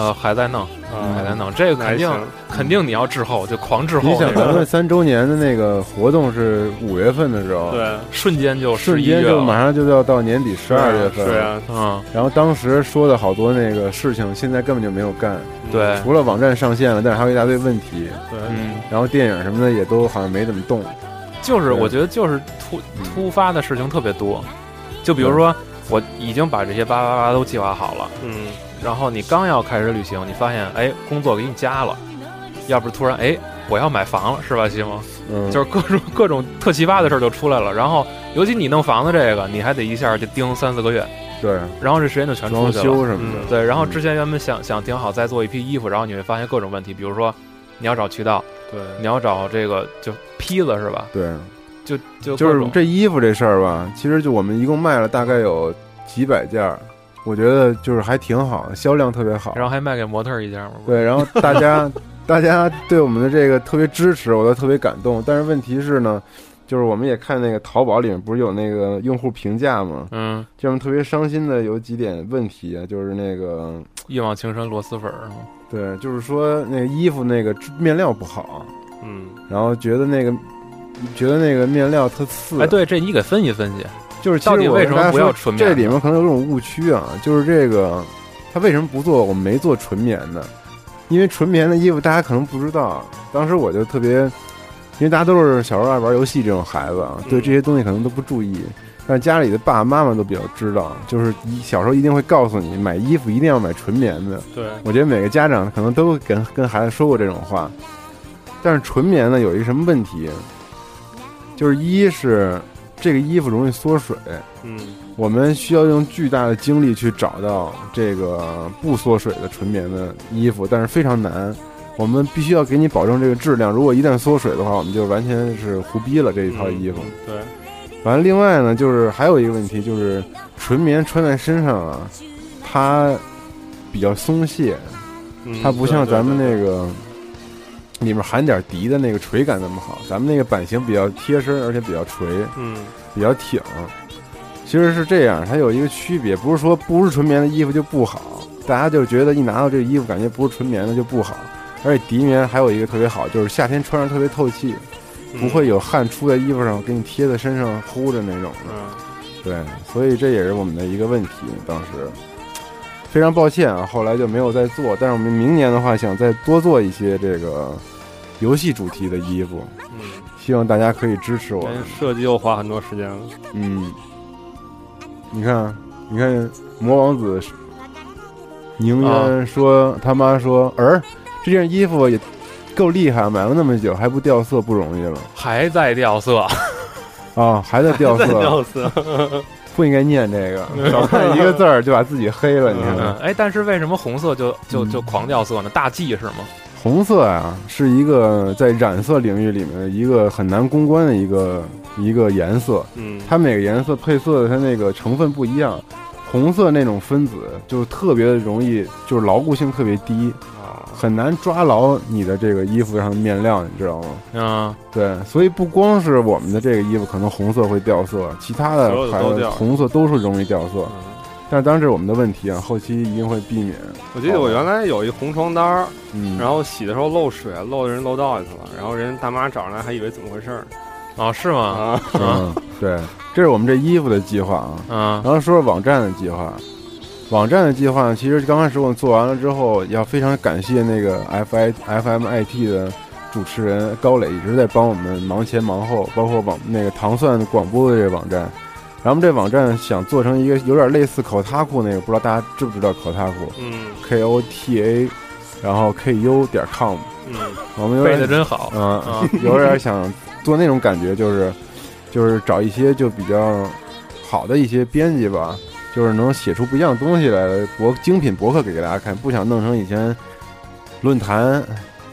呃还在弄，啊。还在弄，这个肯定那还行。肯定你要滞后，就狂滞后你想咱种，们三周年的那个活动是五月份的时候，对，瞬间就瞬11月了。间就马上就要到年底十二月份，是啊，嗯，然后当时说的好多那个事情，现在根本就没有干，对，除了网站上线了，但是还有一大堆问题，对，嗯，然后电影什么的也都好像没怎么动。就是我觉得就是突嗯。突发的事情特别多，就比如说我已经把这些叭叭叭都计划好了。嗯，然后你刚要开始旅行，你发现哎，工作给你加了，要不突然哎，我要买房了，是吧，西蒙？嗯，就是各种各种特奇葩的事儿就出来了。然后尤其你弄房子这个，你还得一下就盯三四个月，对然后这时间就全出装去了。修什么的，嗯对，然后之前原本想想挺好，再做一批衣服，然后你会发现各种问题，比如说你要找渠道，对，你要找这个就坯子是吧？对，就就就是这衣服这事儿吧，其实就我们一共卖了大概有几百件儿，我觉得就是还挺好，销量特别好。然后还卖给模特一件嘛。对，然后大家 大家对我们的这个特别支持，我都特别感动。但是问题是呢，就是我们也看那个淘宝里面不是有那个用户评价吗？嗯，就是特别伤心的有几点问题啊，就是那个一往情深螺蛳粉儿？对，就是说那个衣服那个面料不好，嗯，然后觉得那个觉得那个面料特次。哎，，对，这你给分析分析。就是到底我为什么不要纯棉这里面可能有种误区啊，就是这个他为什么不做？我们没做纯棉的，因为纯棉的衣服大家可能不知道，当时我就特别因为大家都是小时候爱玩游戏这种孩子啊，对这些东西可能都不注意。但是家里的爸爸妈妈都比较知道，就是一小时候一定会告诉你，买衣服一定要买纯棉的。对，我觉得每个家长可能都跟跟孩子说过这种话。但是纯棉呢有一个什么问题？就是一是这个衣服容易缩水，嗯，我们需要用巨大的精力去找到这个不缩水的纯棉的衣服，但是非常难。我们必须要给你保证这个质量，如果一旦缩水的话，我们就完全是胡逼了这一套衣服。对，完了，另外呢，就是还有一个问题，就是纯棉穿在身上啊，它比较松懈，它不像咱们那个里面含点涤的那个垂感那么好。咱们那个版型比较贴身，而且比较垂，嗯，比较挺。其实是这样，它有一个区别，不是说不是纯棉的衣服就不好，大家就觉得一拿到这个衣服，感觉不是纯棉的就不好。而且涤棉还有一个特别好，就是夏天穿上特别透气，不会有汗出在衣服上，给你贴在身上呼着那种的。对，所以这也是我们的一个问题。当时非常抱歉啊，后来就没有再做。但是我们明年的话，想再多做一些这个游戏主题的衣服。嗯，希望大家可以支持我。设计又花很多时间了。嗯，你看，你看，魔王子宁愿说他妈说儿。这件衣服也够厉害，买了那么久还不掉色，不容易了。还在掉色啊，还在 掉色，掉色，不应该念这个，少看一个字儿就把自己黑了。你看，哎，但是为什么红色就就就狂掉色呢？大忌是吗？红色啊，是一个在染色领域里面一个很难攻关的一个一个颜色。嗯，它每个颜色配色的它那个成分不一样，红色那种分子就特别的容易，就是牢固性特别低。很难抓牢你的这个衣服上的面料，你知道吗？啊，对，所以不光是我们的这个衣服可能红色会掉色，其他的牌子红色都是容易掉色。但是当然这是我们的问题啊，后期一定会避免。我记得我原来有一红床单儿，然后洗的时候漏水，漏的人漏道里去了，然后人大妈找上来还以为怎么回事儿。哦，是吗？啊，对，这是我们这衣服的计划啊。嗯，然后说说网站的计划。网站的计划其实刚开始我们做完了之后，要非常感谢那个 F I F M I T 的主持人高磊一直在帮我们忙前忙后，包括网那个糖蒜广播的这个网站。然后我们这网站想做成一个有点类似口塔库那个，不知道大家知不知道口塔库？嗯，K O T A，然后 K U 点 com。嗯，我们背的真好。嗯，有点想做那种感觉，就是就是找一些就比较好的一些编辑吧。就是能写出不一样的东西来，博精品博客给给大家看，不想弄成以前论坛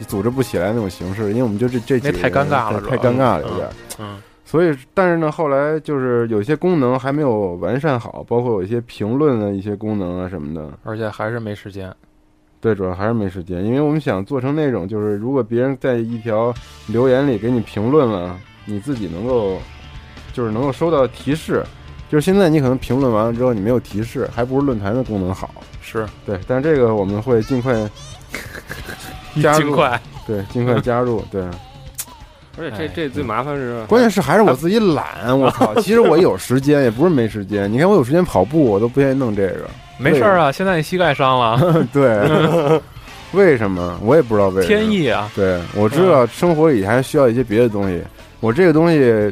组织不起来那种形式，因为我们就这这几太尴尬了，太尴尬了有点。嗯，所以但是呢，后来就是有些功能还没有完善好，包括有一些评论的一些功能啊什么的，而且还是没时间。对，主要还是没时间，因为我们想做成那种，就是如果别人在一条留言里给你评论了，你自己能够就是能够收到提示。就是现在，你可能评论完了之后，你没有提示，还不如论坛的功能好。是对，但是这个我们会尽快 加入，尽快对，尽快加入。对，而且这这最麻烦是，关键是还是我自己懒。我 操，其实我有时间，也不是没时间。你看我有时间跑步，我都不愿意弄这个。没事啊，现在你膝盖伤了。对，为什么？我也不知道为什么。天意啊！对，我知道生活里还需要一些别的东西。我这个东西。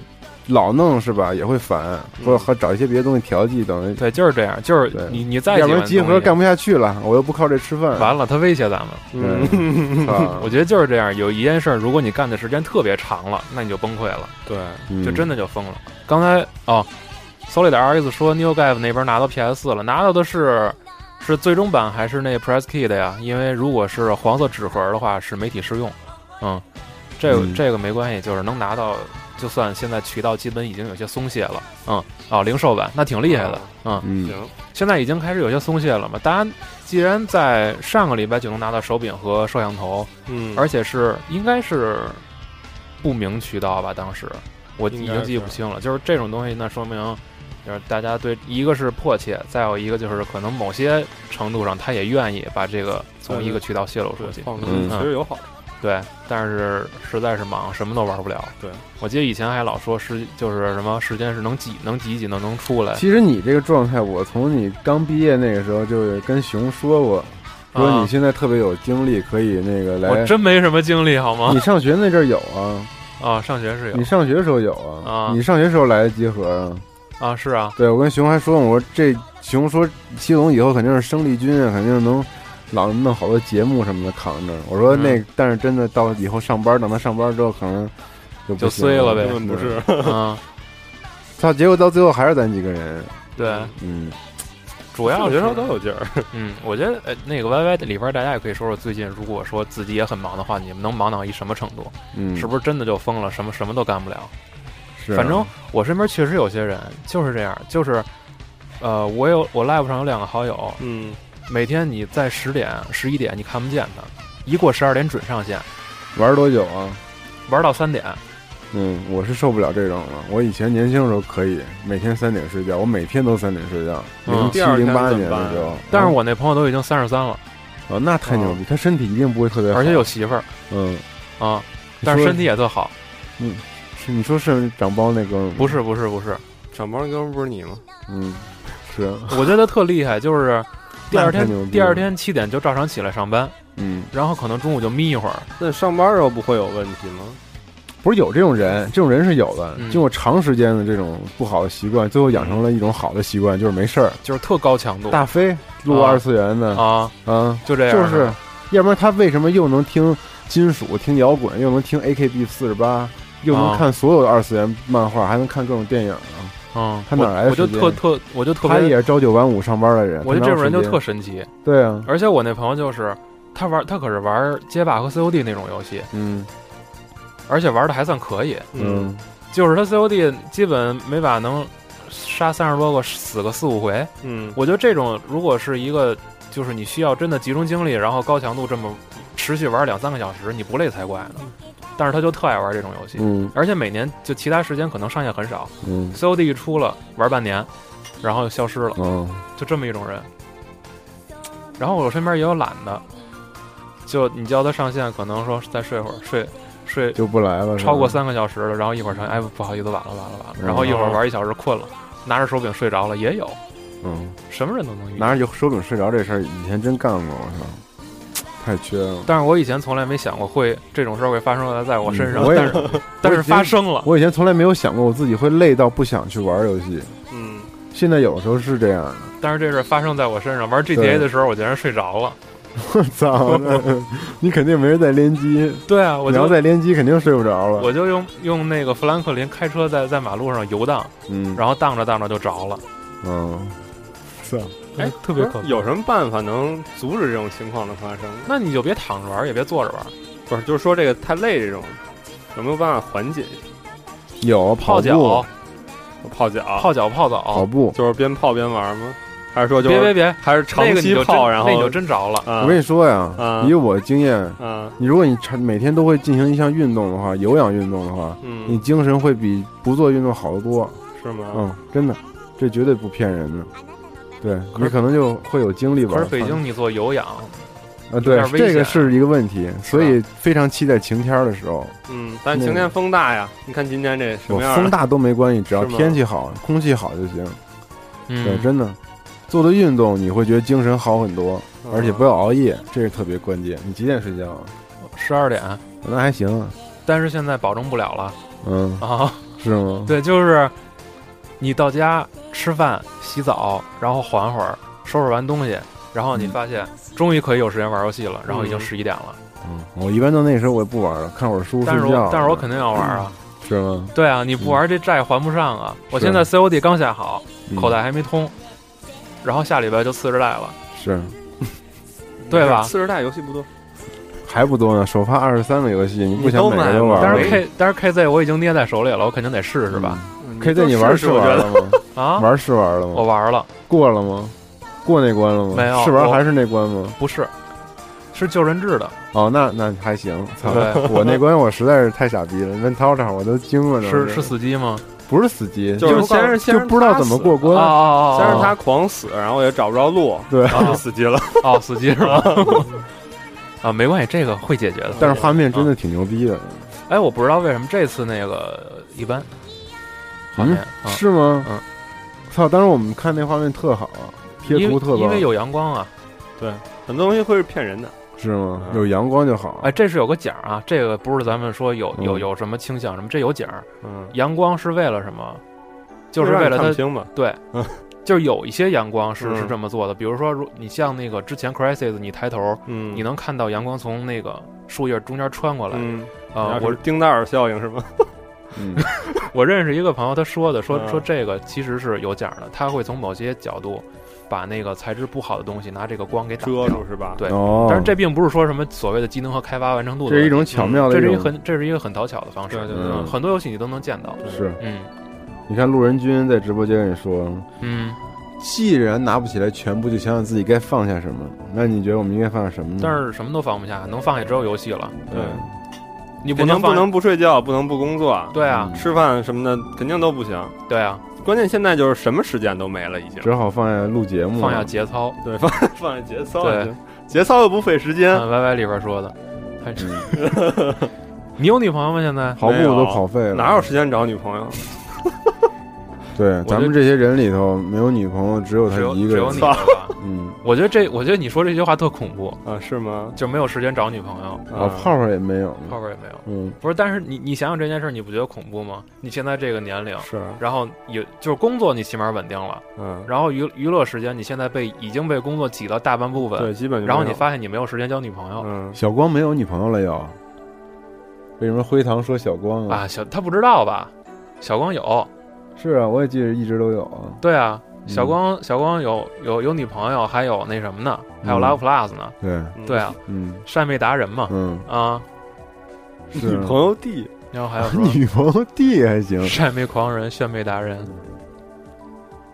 老弄是吧，也会烦，或者和找一些别的东西调剂等于。对，就是这样，就是你你再要不然集合干不下去了，我又不靠这吃饭。完了，他威胁咱们。嗯，我觉得就是这样。有一件事，如果你干的时间特别长了，那你就崩溃了。对，就真的就疯了。刚才哦，Solid RX 说 New Game 那边拿到 PS 四了，拿到的是是最终版还是那 Press Key 的呀？因为如果是黄色纸盒的话，是媒体试用。嗯，这个这个没关系，就是能拿到。就算现在渠道基本已经有些松懈了，嗯，哦，零售版那挺厉害的，嗯，行，现在已经开始有些松懈了嘛。大家既然在上个礼拜就能拿到手柄和摄像头，嗯，而且是应该是不明渠道吧？当时我已经记不清了。就是这种东西，那说明就是大家对一个是迫切，再有一个就是可能某些程度上他也愿意把这个从一个渠道泄露出去，嗯，其实有好处。对，但是实在是忙，什么都玩不了。对，我记得以前还老说时就是什么时间是能挤能挤挤能能出来。其实你这个状态，我从你刚毕业那个时候就跟熊说过，说你现在特别有精力，可以那个来。我真没什么精力，好吗？你上学那阵儿有啊，啊，上学是有你上学的时候有啊？啊你上学时候来的集合啊？啊，是啊，对，我跟熊还说，我说这熊说七龙以后肯定是生力军啊，肯定能老弄好多节目什么的扛着。我说那，嗯但是真的到以后上班，等他上班之后，可能就就碎了呗根本不是。啊，他结果到最后还是咱几个人。对，嗯，主要是上学时候都有劲儿。嗯，我觉得呃，那个 YY 里边大家也可以说说最近，如果说自己也很忙的话，你们能忙到一什么程度？嗯，是不是真的就疯了，什么什么都干不了？是啊？反正我身边确实有些人就是这样，就是，呃，我有我 Live 上有两个好友，嗯，每天你在十点、十一点你看不见他，一过十二点准上线，玩多久啊？玩到三点。嗯，我是受不了这种了。我以前年轻的时候可以每天三点睡觉，我每天都三点睡觉。嗯零七零八年的时候，但是我那朋友都已经三十三了，哦，那太牛逼，他身体一定不会特别好，而且有媳妇儿嗯，啊，但是身体也特好。嗯是你说是长包那哥们儿不是不是不是，长包那哥们儿不是你吗？嗯，是啊，我觉得特厉害，就是第二天第二天七点就照常起来上班，嗯，然后可能中午就眯一会儿。那上班时候不会有问题吗？不是有这种人，这种人是有的，嗯经过长时间的这种不好的习惯，最后养成了一种好的习惯，就是没事儿。就是特高强度大飞录啊二次元的啊，啊，就这样，就是，要不然他为什么又能听金属、听摇滚，又能听 AKB 四十八，又能啊看所有的二次元漫画，还能看各种电影啊？嗯，他哪来的我我就特特，我就特别，他也是朝九晚五上班的人，我觉得这种人就特特神奇。对啊，而且我那朋友就是他玩，他可是玩街霸和 COD 那种游戏，嗯而且玩的还算可以。嗯就是他 COD 基本每把能杀三十多个，死个四五回。嗯，我觉得这种如果是一个，就是你需要真的集中精力，然后高强度这么持续玩两三个小时，你不累才怪呢。但是他就特爱玩这种游戏，嗯而且每年就其他时间可能上线很少嗯，COD 一出了玩半年，然后就消失了，嗯就这么一种人。然后我身边也有懒的，就你叫他上线，可能说再睡会儿，睡睡就不来了，超过三个小时了，然后一会儿上，哎，不好意思，晚了，晚了，晚了。嗯然后一会儿玩一小时困了，拿着手柄睡着了，也有，嗯，什么人都能遇。拿着手柄睡着这事儿，以前真干过，我操，太缺了。但是我以前从来没想过会这种事儿会发生在在我身上，嗯我也但是 但是发生了。我以前从来没有想过我自己会累到不想去玩游戏，嗯，现在有的时候是这样的。但是这事儿发生在我身上，玩 GTA 的时候我竟然睡着了。我操，你肯定没人在联机，对啊，我要在联机肯定睡不着了。我就用用那个富兰克林开车在在马路上游荡，嗯，然后荡着荡着就着了，嗯，是，哎，特别可怕。有什么办法能阻止这种情况的发生？那你就别躺着玩，也别坐着玩，不是，就是说这个太累这种，有没有办法缓解？有泡脚、、泡脚，泡脚、泡澡。跑步。就是边泡边玩吗？还是说就别别别，还是长期泡，然后那你就真着了。啊我跟你说呀，啊以我经验，啊你如果你长每天都会进行一项运动的话，有氧运动的话，你嗯精神会比不做运动好得多。是吗？嗯，真的，这绝对不骗人的。对你可能就会有精力玩。可是北京你做有氧，啊，对这个是一个问题，所以非常期待晴天儿的时候。嗯，但晴天风大呀，你看今天这什我么样？风大都没关系，只要天气好、空气好就行。对，嗯，真的，做的运动你会觉得精神好很多，嗯而且不要熬夜，这是特别关键。你几点睡觉啊？十二点，那还行啊，但是现在保证不了了嗯，啊。是吗？对，就是你到家吃饭、洗澡，然后缓会儿，收拾完东西，然后你发现终于可以有时间玩游戏了，然后已经嗯十一点了。嗯，我一般到那时候我也不玩了，看会儿书睡但是觉。我但是我肯定要玩啊。是吗？对啊，你不玩这债还不上啊！我现在 COD 刚下好，嗯口袋还没通，然后下礼拜就次世代了，是对吧？四十代游戏不多，还不多呢，首发二十三个游戏，你不想每个都玩吗？但是 K 但是 KZ 我已经捏在手里了，我肯定得试试吧？？KZ 你玩试玩了吗？啊，玩试玩了吗？我玩了，过了吗？过那关了吗？没有试玩还是那关吗？不是，是救人质的。哦，那那还行。操，我那关我实在是太傻逼了，问涛涛我都惊了。是是死机吗？不是死机？就是先是先就是不知道怎么过哦关。先是他狂死，然后也找不着路，对，然后就死机了。哦死机是吧？啊，没关系，这个会解决的。但是画面真的挺牛逼的，哎，我不知道为什么这次那个一般画面啊，是吗？嗯，操！当时我们看那画面特好，贴因为图特棒。因为有阳光啊。对很多东西会是骗人的，是吗？嗯有阳光就好。哎，这是有个奖啊，这个不是咱们说有有嗯有什么倾向什么，这有奖。嗯，阳光是为了什么？就是为了看清嘛？对嗯，就是有一些阳光是嗯是这么做的，比如说，如你像那个之前 Crisis，你抬头，嗯，你能看到阳光从那个树叶中间穿过来。嗯，啊，我是丁达尔效应是吗？嗯，我认识一个朋友，他说的，说嗯说这个其实是有讲的，他会从某些角度把那个材质不好的东西拿这个光给遮住。是吧？对哦，但是这并不是说什么所谓的机能和开发完成度这是一种巧妙的这是一种很这是一个很讨巧的方式。对对很多游戏你都能见到。是。嗯你看路人君在直播间里说，嗯，既然拿不起来全部，就想想自己该放下什么。那你觉得我们应该放下什么呢？但是什么都放不下，能放下只有游戏了。对，你不能不能不睡觉，不能不工作，对啊，吃饭什么的肯定都不行。对啊，关键现在就是什么时间都没了，已经。只好放下录节目，放下节操。对，放 放下节操，对，节操又不费时间。看 Y Y 里边说的，你有女朋友吗？现在？跑步都跑废了，哪有时间找女朋友？对，咱们这些人里头没有女朋友，只有他一个人。只有你。嗯，我觉得这，我觉得你说这句话特恐怖，啊，是吗？就没有时间找女朋友，啊，泡泡也没有，泡泡也没有。嗯，不是，但是你你想想这件事，你不觉得恐怖吗？你现在这个年龄，是，然后有就是工作你起码稳定了，嗯，然后娱娱乐时间你现在被已经被工作挤到大半部分，对，基本就然后你发现你没有时间交女朋友、嗯，小光没有女朋友了又，为什么灰堂说小光啊？啊，小他不知道吧？小光有，是啊，我也记得一直都有啊。对啊，嗯。小光、小光有有有女朋友，还有那什么呢？还有嗯。Love Plus 呢？对，嗯。对，啊，嗯。晒妹达人嘛，嗯，啊，女朋友弟，然后还有 女朋友弟还行，晒妹狂人、炫妹达人？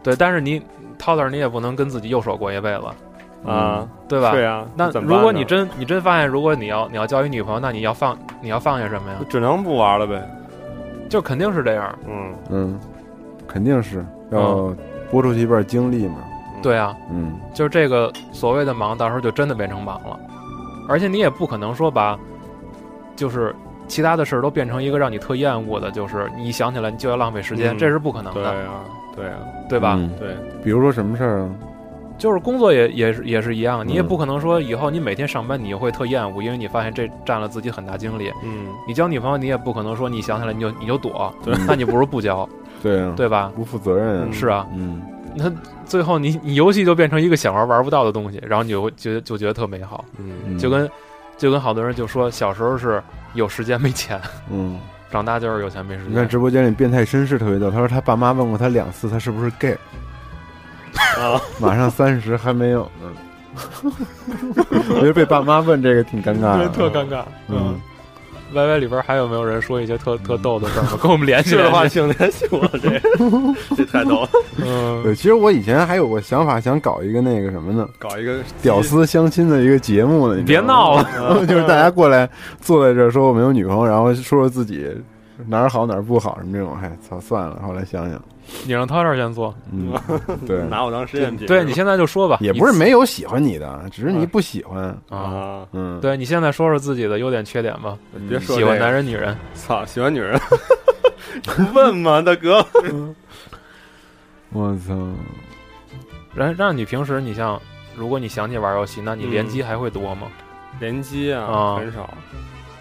对，但是你涛涛，你也不能跟自己右手过一辈子，啊，对吧？对啊，那如果你真你真发现，如果你要你要交一女朋友，那你要放你要放下什么呀？只能不玩了呗。就肯定是这样。嗯，嗯，肯定是要拨出去一半精力嘛。对啊，嗯，就是这个所谓的忙，到时候就真的变成忙了，而且你也不可能说把，就是其他的事儿都变成一个让你特厌恶的，就是你一想起来你就要浪费时间，嗯。这是不可能的，对啊，对啊，对吧？嗯。对，比如说什么事儿啊？就是工作也也是也是一样，你也嗯。不可能说以后你每天上班你会特厌恶，因为你发现这占了自己很大精力。嗯，你交女朋友，你也不可能说你想起来你就你就躲，那你不如不交，对啊，对吧？不负责任啊。是啊，嗯，那最后你你游戏就变成一个想玩玩不到的东西，然后你就会觉得就觉得特美好，嗯，嗯。就跟就跟好多人就说小时候是有时间没钱，嗯，长大就是有钱没时间。你看。直播间里变态绅士特别多，他说他爸妈问过他两次，他是不是 gay，啊，马上三十还没有。呢。我觉得被爸妈问这个挺尴尬的，特尴尬。嗯，，Y Y 里边还有没有人说一些特特逗的事儿吗？跟我们联系是的话，请联系我，这 这太逗了，嗯，对，其实我以前还有个想法，想搞一个那个什么呢，搞一个屌丝相亲的一个节目呢。你别闹了。就是大家过来坐在这儿说我没有女朋友，然后说说自己哪儿好哪儿不好什么这种，哎，操，算了。后来想想，你让他这儿先做。嗯，对，拿我当实验品，对你现在就说吧，也不是没有喜欢你的，只是你不喜欢。啊。啊，嗯，，对你现在说说自己的优点缺点吧，别说喜欢男人女人。操，喜欢女人，问嘛，大哥？我操，让让你平时你像，如果你想起玩游戏，那你嗯联机还会多吗？联机啊，啊很少，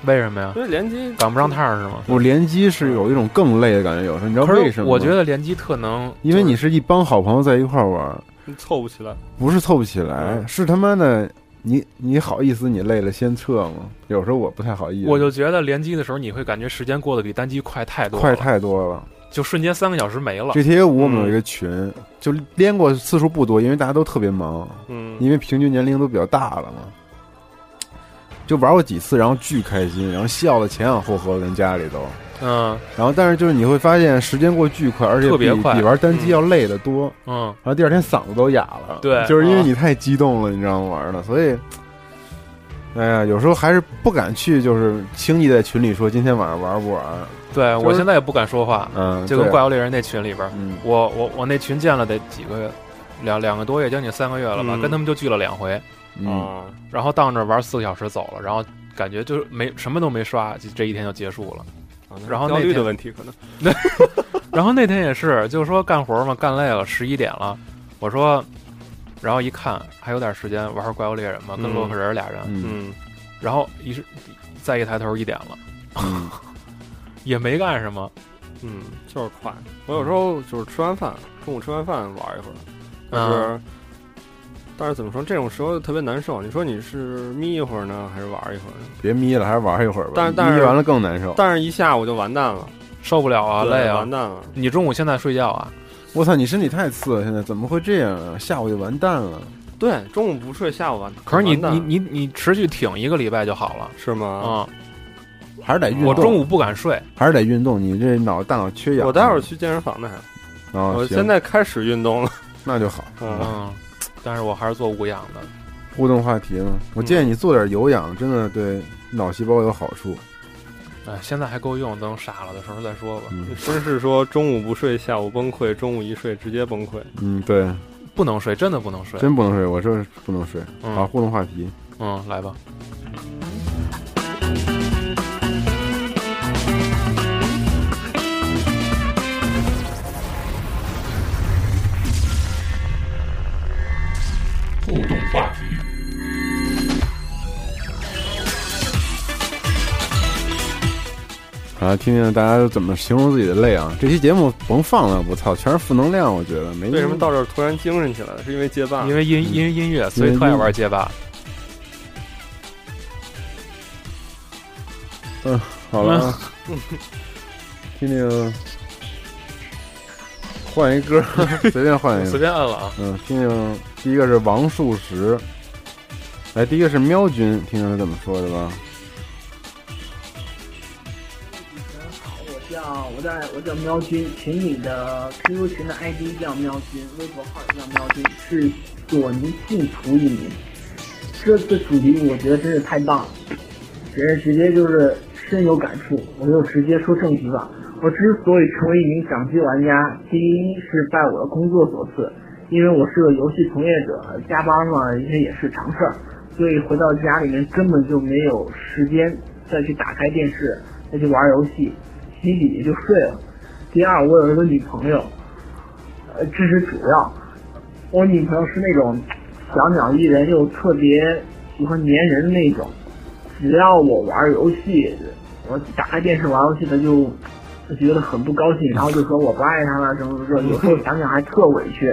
为什么呀？因为联机赶不上趟儿是吗？我联机是有一种更累的感觉，有时候你知道为什么吗？我觉得联机特能，因为你是一帮好朋友在一块儿玩，凑不起来，不是凑不起来，嗯是他妈的。你你好意思你累了先撤吗？有时候我不太好意思，我就觉得联机的时候，你会感觉时间过得比单机快太多，快太多了。就瞬间三个小时没了。GTA 五我们嗯有一个群，就连过次数不多，因为大家都特别忙，嗯，因为平均年龄都比较大了嘛。就玩过几次，然后巨开心，然后笑的前仰后合，跟家里都。嗯。然后，但是就是你会发现时间过巨快，而且特别快。比玩单机要累得多。嗯，然后第二天嗓子都哑了，对。就是因为你太激动了，你知道吗？玩的，所以，哎呀，有时候还是不敢去，就是轻易在群里说今天晚上玩不玩。对就是我现在也不敢说话，嗯，就跟怪物猎人那群里边，嗯。我我我那群建了得几个月，两两个多月，将近三个月了吧，嗯。跟他们就聚了两回，嗯。啊，然后到那儿玩四个小时走了，然后感觉就是没什么都没刷，就这一天就结束了。然后焦虑的那问题可能，然后那天也是，就是说干活嘛，干累了，十一点了，我说然后一看还有点时间玩会儿怪物猎人嘛，跟洛克人俩人，嗯。嗯，然后一是再一抬头一点了，嗯，也没干什么，嗯，就是快。我有时候就是吃完饭，中午吃完饭玩一会儿，但是、但是怎么说，这种时候特别难受。你说你是眯一会儿呢，还是玩一会儿呢？别眯了，还是玩一会儿吧。但是但是眯完了更难受。但是一下午就完蛋了，受不了啊，累啊完！蛋了。你中午现在睡觉啊？我操，你身体太次了，现在怎么会这样啊？下午就完蛋了。对，中午不睡，下午完。可是你你你你持续挺一个礼拜就好了是吗？啊！还是得运动。我中午不敢睡，还是得运动，你这脑大脑缺氧。我待会儿去健身房呢，还。啊，行我现在开始运动了。那就好。嗯，嗯，但是我还是做无氧的。互动话题呢？我建议你做点有氧，真的对脑细胞有好处。哎，现在还够用，等傻了的时候再说吧。嗯绅士说中午不睡，下午崩溃，中午一睡直接崩溃。嗯，对，不能睡，真的不能睡。真不能睡，我就是不能睡。嗯好，互动话题。嗯，来吧。互动话题。啊，听听大家都怎么形容自己的累啊！这期节目甭放了，我操，全是负能量，我觉得没。为什么到这儿突然精神起来了？是因为街霸？因为音因为音乐，所以特爱玩街霸。嗯好了啊？听听，换一歌，随便换一个随。便按了啊。嗯，听听，第一个是王树石，来，第一个是喵君，听听他怎么说的吧。我叫我在我叫喵君，群里的 QQ 群的 ID 叫喵君，微博号也叫喵君，是索尼信徒一名。这次主题我觉得真是太棒了，直接直接就是深有感触。我就直接说正题吧。我之所以成为一名掌机玩家，第一是拜我的工作所赐，因为我是个游戏从业者，加班嘛这也是常事儿，所以回到家里面根本就没有时间再去打开电视，再去玩游戏。洗洗也就睡了。第二，我有一个女朋友，呃，这是主要。我女朋友是那种小鸟依人又特别喜欢粘人的那种，只要我玩游戏，我打开电视玩游戏，她就就觉得很不高兴，然后就说我不爱她了，什么什么，有时候想想还特委屈。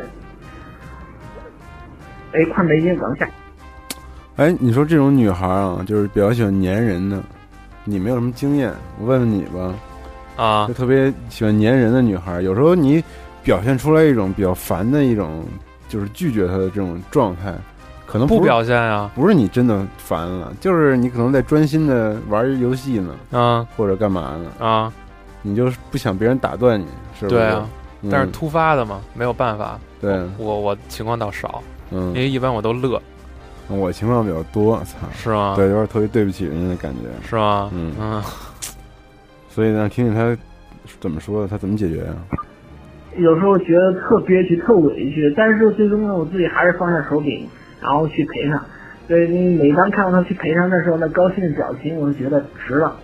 哎，快没劲，等一下。哎，你说这种女孩啊，就是比较喜欢粘人的，你没有什么经验，我问问你吧。啊就，特别喜欢粘人的女孩，有时候你表现出来一种比较烦的一种，就是拒绝她的这种状态，可能是不表现啊。不是你真的烦了，就是你可能在专心的玩游戏呢，啊或者干嘛呢，啊，你就是不想别人打断你，是不是？对啊，嗯但是突发的嘛，没有办法。对，我我情况倒少，因嗯，为一般我都乐，我情况比较多，操，是吗？对，有点特别对不起人家的感觉，是吗？嗯嗯，所以呢，听听他怎么说的，他怎么解决啊？有时候觉得特憋屈、特委屈，但是最终呢，我自己还是放下手柄，然后去陪他。所以你每当看到他去陪他的时候，那高兴的表情，我就觉得值了。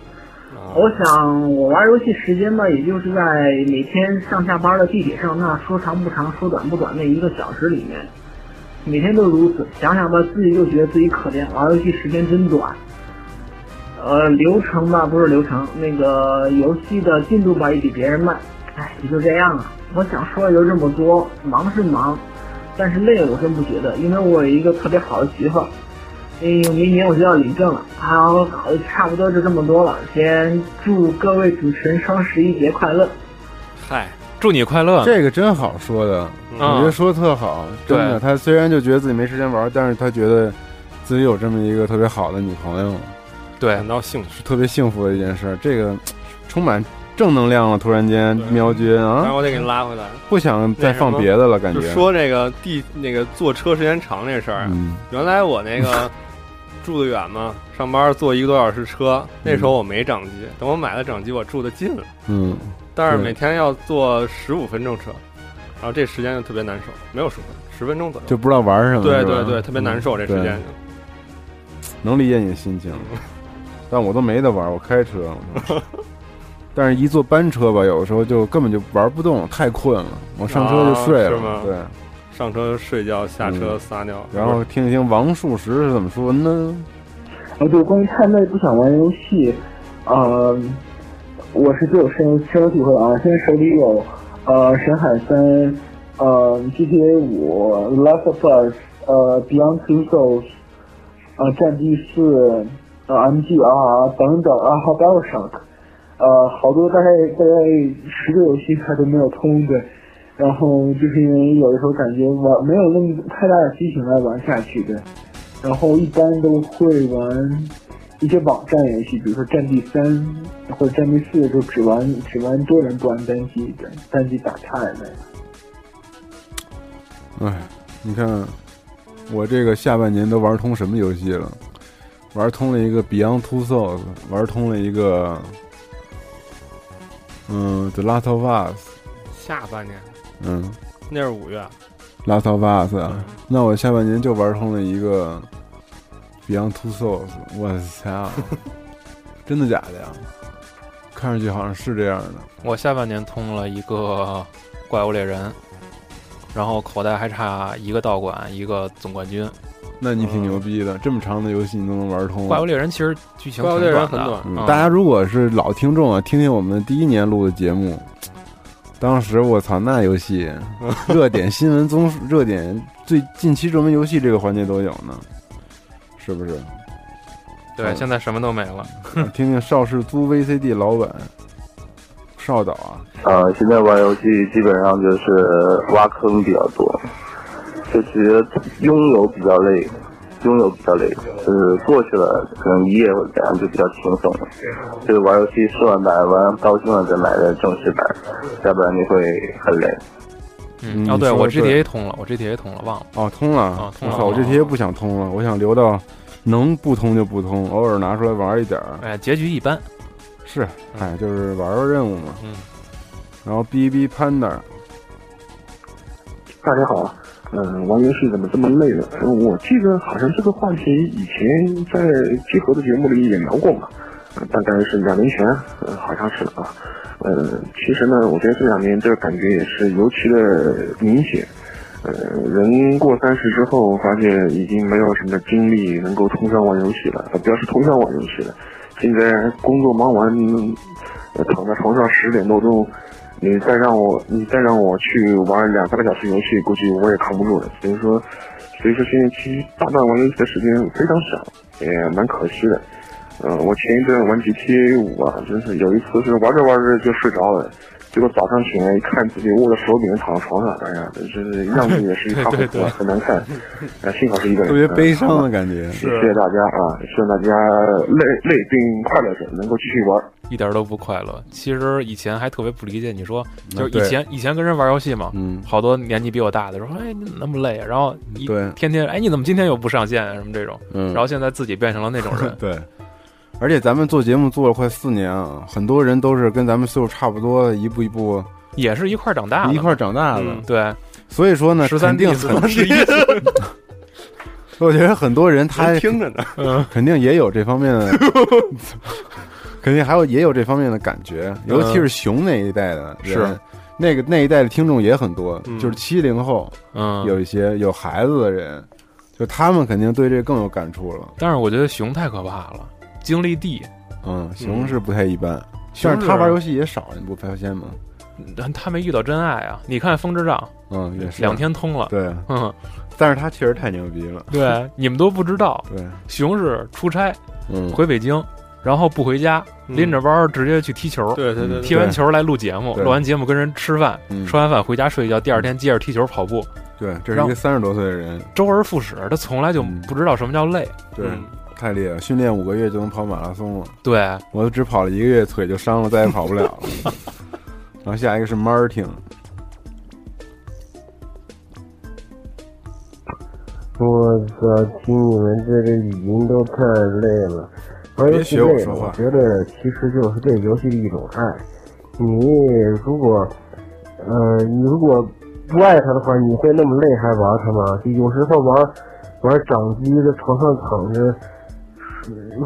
我想我玩游戏时间吧，也就是在每天上下班的地铁上，那说长不长，说短不短那一个小时里面，每天都如此。想想吧，自己就觉得自己可怜，玩游戏时间真短。呃，流程吧不是流程，那个游戏的进度吧也比别人慢，哎，也就这样了。我想说的就这么多，忙是忙，但是累我真不觉得，因为我有一个特别好的媳妇儿。嗯，明年我就要领证了，好，好，差不多就这么多了。先祝各位主持人双十一节快乐。嗨，祝你快乐。这个真好说的，嗯我觉得说的特好，真的。他虽然就觉得自己没时间玩，但是他觉得自己有这么一个特别好的女朋友，对感，到幸福。是特别幸福的一件事。这个充满正能量了，突然间对喵君啊，然后我得给你拉回来，不想再放别的了，感觉。就说这个地那个坐车时间长这事儿原来我那个住得远嘛，上班坐一个多小时车，那时候我没掌机，等我买了掌机，我住的近了，嗯，但是每天要坐十五分钟车，然后这时间就特别难受，没有十分，十分钟左右。就不知道玩什么。对对对，特别难受，这时对。间能理解你的心情，但我都没得玩，我开车。但是，一坐班车吧，有的时候就根本就玩不动，太困了，我上车就睡了。啊是吗？对，上车睡觉，下车撒尿，然后听一听王树石是怎么说呢？啊，对，关于太累不想玩游戏，呃，我是最有深深有体会的啊。现在手里有呃《神海三》、呃 GTA 五、《Last of Us》、呃《Beyond Two Souls》、呃《战地四》、呃 MGR 等等啊，还有《BioShock》，呃，好多大概大概十个游戏它都没有通对。然后就是因为有的时候感觉玩没有那么太大的激情来玩下去的，然后一般都会玩一些网站游戏，比如说《战地三》或者《战地四》，就只玩只玩多人不玩单机的，单机打太累了。哎，你看我这个下半年都玩通什么游戏了？玩通了一个《Beyond Two Souls》，玩通了一个嗯《The Last of Us》。下半年。嗯，那是五月。Last of Us，、嗯、那我下半年就玩通了一个 Beyond Two Souls，我操，真的假的呀？看上去好像是这样的。我下半年通了一个怪物猎人，然后口袋还差一个道馆，一个总冠军。那你挺牛逼的，嗯、这么长的游戏你都能玩通。怪物猎人其实剧情怪物猎人很短、嗯，大家如果是老听众啊，听听我们第一年录的节目。当时我操，那游戏 热点新闻综述、热点最近期热门游戏这个环节都有呢，是不是？对，现在什么都没了。听听邵氏租 VCD 老板邵导啊。呃，现在玩游戏基本上就是挖坑比较多，就觉得拥有比较累。拥有比较累，就是过去了，可能一夜或者怎样就比较轻松了。就是玩游戏试完版，玩高兴了再买的正式版，要不然你会很累。嗯，哦，对我 GTA 通了，我 GTA 通了，忘了。哦，通了，啊，通了。我 GTA 不想通了，我想留到能不通就不通，偶尔拿出来玩一点儿。哎，结局一般。是，哎，就是玩玩任务嘛。嗯。然后 BB Panda，大家好。嗯，玩游戏怎么这么累呢？我记得好像这个话题以前在集合的节目里也聊过嘛，大概是两年前，好像是啊。呃，其实呢，我觉得这两年这个感觉也是尤其的明显。呃，人过三十之后，发现已经没有什么精力能够通宵玩游戏了，不要是通宵玩游戏了。现在工作忙完，躺在床上十点多钟。你再让我，你再让我去玩两三个小时游戏，估计我也扛不住了。所以说，所以说现在其实大段玩游戏的时间非常少，也蛮可惜的。嗯，我前一阵玩 GTA 五啊，真是有一次是玩着玩着就睡着了，结果早上醒来一看自己握着手柄躺在床上，哎呀，真是样子也是一塌糊涂，很难看。啊，幸好是一个人。特别悲伤的感觉。谢谢大家啊，希望大家累累并快乐着，能够继续玩。一点都不快乐。其实以前还特别不理解，你说就是以前以前跟人玩游戏嘛，嗯，好多年纪比我大的说，哎，你那么累，啊然后一对天天，哎，你怎么今天又不上线啊什么这种，嗯，然后现在自己变成了那种人，对。而且咱们做节目做了快四年啊，很多人都是跟咱们岁数差不多，一步一步也是一块长大，一块长大的，对。所以说呢，十三定很 我觉得很多人他听着呢，嗯，肯定也有这方面的。肯定还有也有这方面的感觉，尤其是熊那一代的人，那个那一代的听众也很多，就是七零后，嗯，有一些有孩子的人，就他们肯定对这更有感触了。但是我觉得熊太可怕了，精力地，嗯，熊是不太一般，但是他玩游戏也少，你不发现吗？但他没遇到真爱啊！你看《风之杖》，嗯，也是。两天通了，对，嗯，但是他确实太牛逼了，对，你们都不知道，对，熊是出差，嗯，回北京。然后不回家，拎着包直接去踢球。对对对，踢完球来录节目，录完节目跟人吃饭，吃完饭回家睡觉，第二天接着踢球跑步。对，这是一个三十多岁的人，周而复始，他从来就不知道什么叫累。对，太厉害，训练五个月就能跑马拉松了。对，我只跑了一个月，腿就伤了，再也跑不了了。然后下一个是 Martin。我操！听你们这个语音都太累了。玩游戏累，我觉得其实就是对游戏的一种爱。你如果，呃，你如果不爱它的话，你会那么累还玩它吗？有时候玩玩掌机在床上躺着，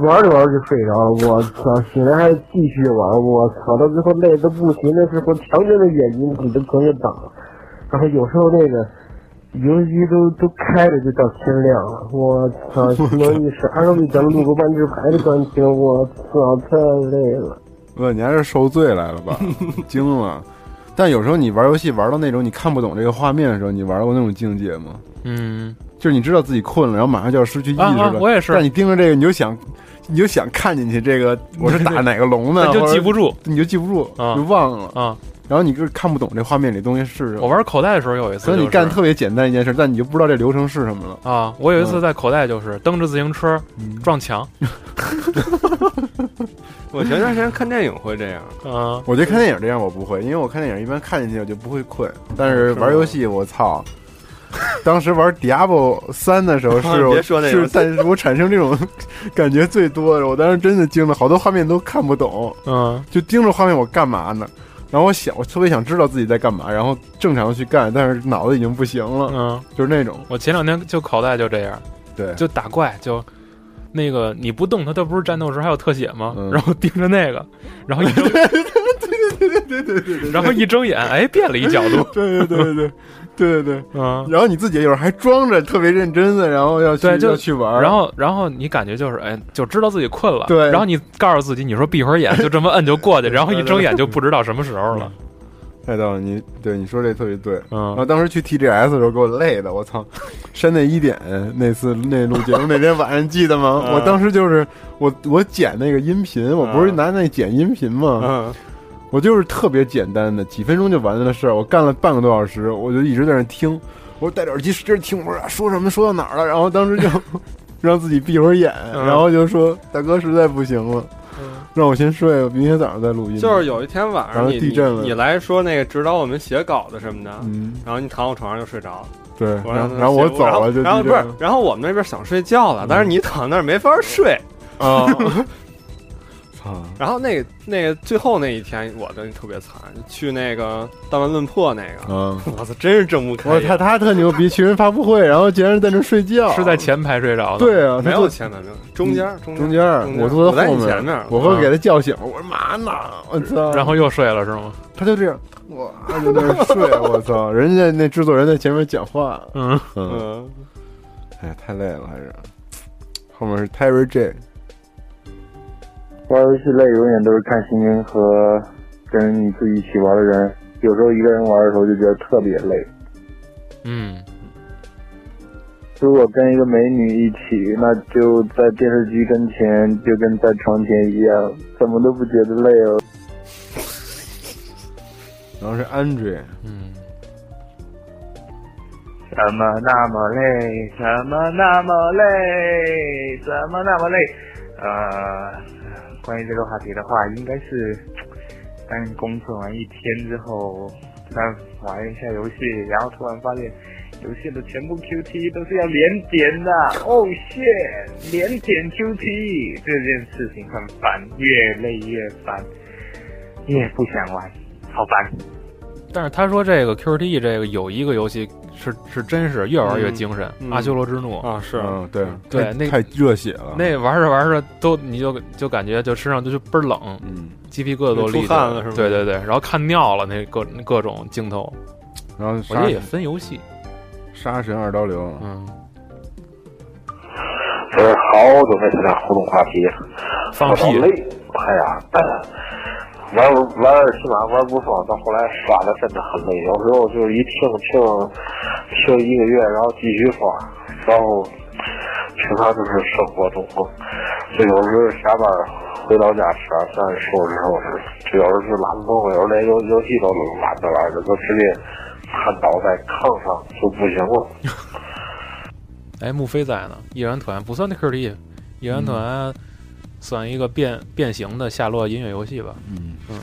玩着玩着就睡着了。我操，醒来还继续玩。我操，到最后累的不行的时候，强忍着眼睛，你的朋友挡。然后有时候那个游戏都都开着就到天亮了，我操！能一十二个咱们录个万智牌的专题，我操，太累了。不，你还是受罪来了吧？惊了。但有时候你玩游戏玩到那种你看不懂这个画面的时候，你玩过那种境界吗？嗯，就是你知道自己困了，然后马上就要失去意识了。我也是。但你盯着这个，你就想，你就想看进去这个我是 打哪个龙呢？就记不住，你就记不住，就忘了啊。然后你就是看不懂这画面里东西是什么。我玩口袋的时候有一次，所以你干特别简单一件事，但你就不知道这流程是什么了啊！我有一次在口袋就是蹬着自行车撞墙。我前段时间看电影会这样啊！我觉得看电影这样我不会，因为我看电影一般看进去我就不会困。但是玩游戏我操！当时玩《Diablo 三》的时候是是，但是我产生这种 感觉最多的。我当时真的惊了，好多画面都看不懂，嗯，就盯着画面我干嘛呢？然后我想，我特别想知道自己在干嘛，然后正常去干，但是脑子已经不行了，嗯，就是那种。我前两天就口袋就这样，对，就打怪，就那个你不动它，它不是战斗时还有特写吗？然后盯着那个，然后一睁，对对对对对对，然后一睁眼，哎，变了一角度，对对对对对。对对。对，嗯，然后你自己有时候还装着特别认真的，然后要去就去玩，然后然后你感觉就是哎，就知道自己困了，对，然后你告诉自己，你说闭会儿眼，就这么摁就过去，然后一睁眼就不知道什么时候了。太逗了，你对你说这特别对，嗯，然后当时去 TGS 的时候给我累的，我操，山内一点那次那录节目那天晚上记得吗？我当时就是我我剪那个音频，我不是拿那剪音频吗？嗯。我就是特别简单的，几分钟就完了的事儿。我干了半个多小时，我就一直在那听。我戴着耳机使劲听，我说说什么说到哪儿了？然后当时就 让自己闭会儿眼，然后就说：“大哥实在不行了，让我先睡了，明天早上再录音。”就是有一天晚上，地震了，你来说那个指导我们写稿子什么的，嗯，然后你躺我床上就睡着了。对，然后我走了，就然后不是，然后我们那边想睡觉了，但是你躺那儿没法睡啊。然后那个那个最后那一天，我的特别惨，去那个弹丸论破那个，嗯，我操，真是睁不开。我他他特牛逼，去人发布会，然后竟然在那睡觉，是在前排睡着的。对啊，没有前排，没有中间中间，我坐在后面，前面，我会给他叫醒，我说嘛呢？我操，然后又睡了是吗？他就这样，哇，就在那睡，我操，人家那制作人在前面讲话，嗯。嗯，哎呀，太累了，还是。后面是 Terry J。玩游戏累，永远都是看心情和跟你自己一起玩的人。有时候一个人玩的时候就觉得特别累。嗯。如果跟一个美女一起，那就在电视机跟前，就跟在床前一样，怎么都不觉得累哦。然后是 Andre，嗯。怎么那么累？怎么那么累？怎么那么累？呃。关于这个话题的话，应该是刚工作完一天之后，再玩一下游戏，然后突然发现游戏的全部 QT 都是要连点的。哦，shit！连点 QT 这件事情很烦，越累越烦，越不想玩，好烦。但是他说这个 QTE 这个有一个游戏。是是真是越玩越精神，阿修罗之怒。啊，是，对对，那太热血了，那玩着玩着都你就就感觉就身上就就倍儿冷，嗯，鸡皮疙瘩都立起来了，是吗？对对对，然后看尿了那各各种镜头，然后我觉得也分游戏，杀神二刀流，嗯，这是好久没参加互动话题，放屁，累，哎呀。玩玩起码玩不爽，到后来耍的真的很累。有时候就是一停停停一个月，然后继续耍，然后平常就是生活中，就有时候下班回到家吃完饭收拾收拾，就有时是懒得动，有时候连游游戏都懒得玩的，就直接瘫倒在炕上就不行了。哎，木飞在呢，野人团不算那 QT，易燃团。算一个变变形的夏洛音乐游戏吧。嗯嗯，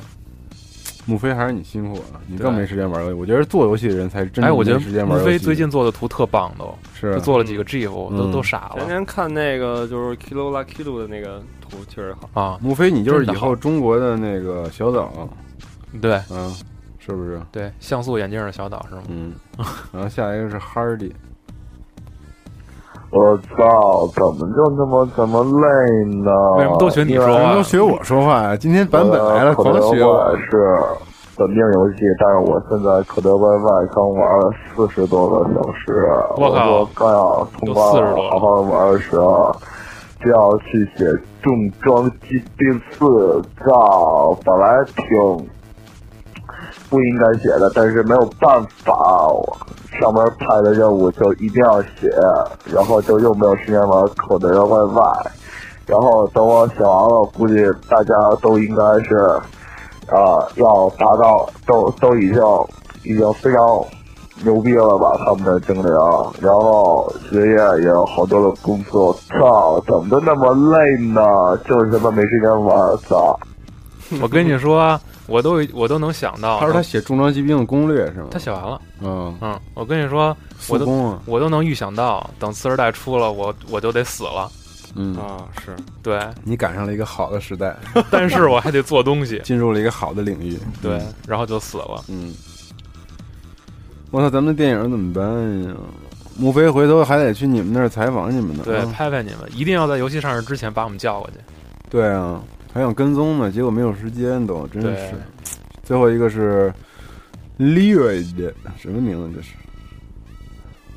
木飞还是你辛苦了，你更没时间玩游戏。我觉得做游戏的人才真。哎，我觉得时间木飞最近做的图特棒，都是做了几个 GIF，都都傻了。前天看那个就是 Kilo La Kilo 的那个图，确实好啊。木飞，你就是以后中国的那个小岛。对，嗯，是不是？对，像素眼镜的小岛是吗？嗯。然后下一个是 Hardy。我操！怎么就那么怎么累呢？为什么都学你说话？都学我说话呀？今天版本来了，狂学我。是，本命游戏，但是我现在可得 YY 刚玩了四十多个小时，我靠刚要通关40多了好好玩的时候，就要去写重装机兵四照，本来挺不应该写的，但是没有办法，我上面派的任务就一定要写，然后就又没有时间玩口袋 YY，然后等我写完了，估计大家都应该是，啊、要达到都都已经已经非常牛逼了吧，他们的精灵，然后学业也有好多的工作，操，怎么都那么累呢？就是他妈没时间玩，操！我跟你说，我都我都能想到，他说他写重装机兵的攻略是吗？他写完了。嗯嗯，我跟你说，我都啊我都能预想到，等次世代出了，我我就得死了。嗯啊，是对，你赶上了一个好的时代，但是我还得做东西，进入了一个好的领域。对嗯，然后就死了。嗯，我操，咱们的电影怎么办呀？莫非回头还得去你们那儿采访你们呢？对，啊拍拍你们，一定要在游戏上市之前把我们叫过去。对啊，还想跟踪呢，结果没有时间都，真是。最后一个是 Lyrid，什么名字这是？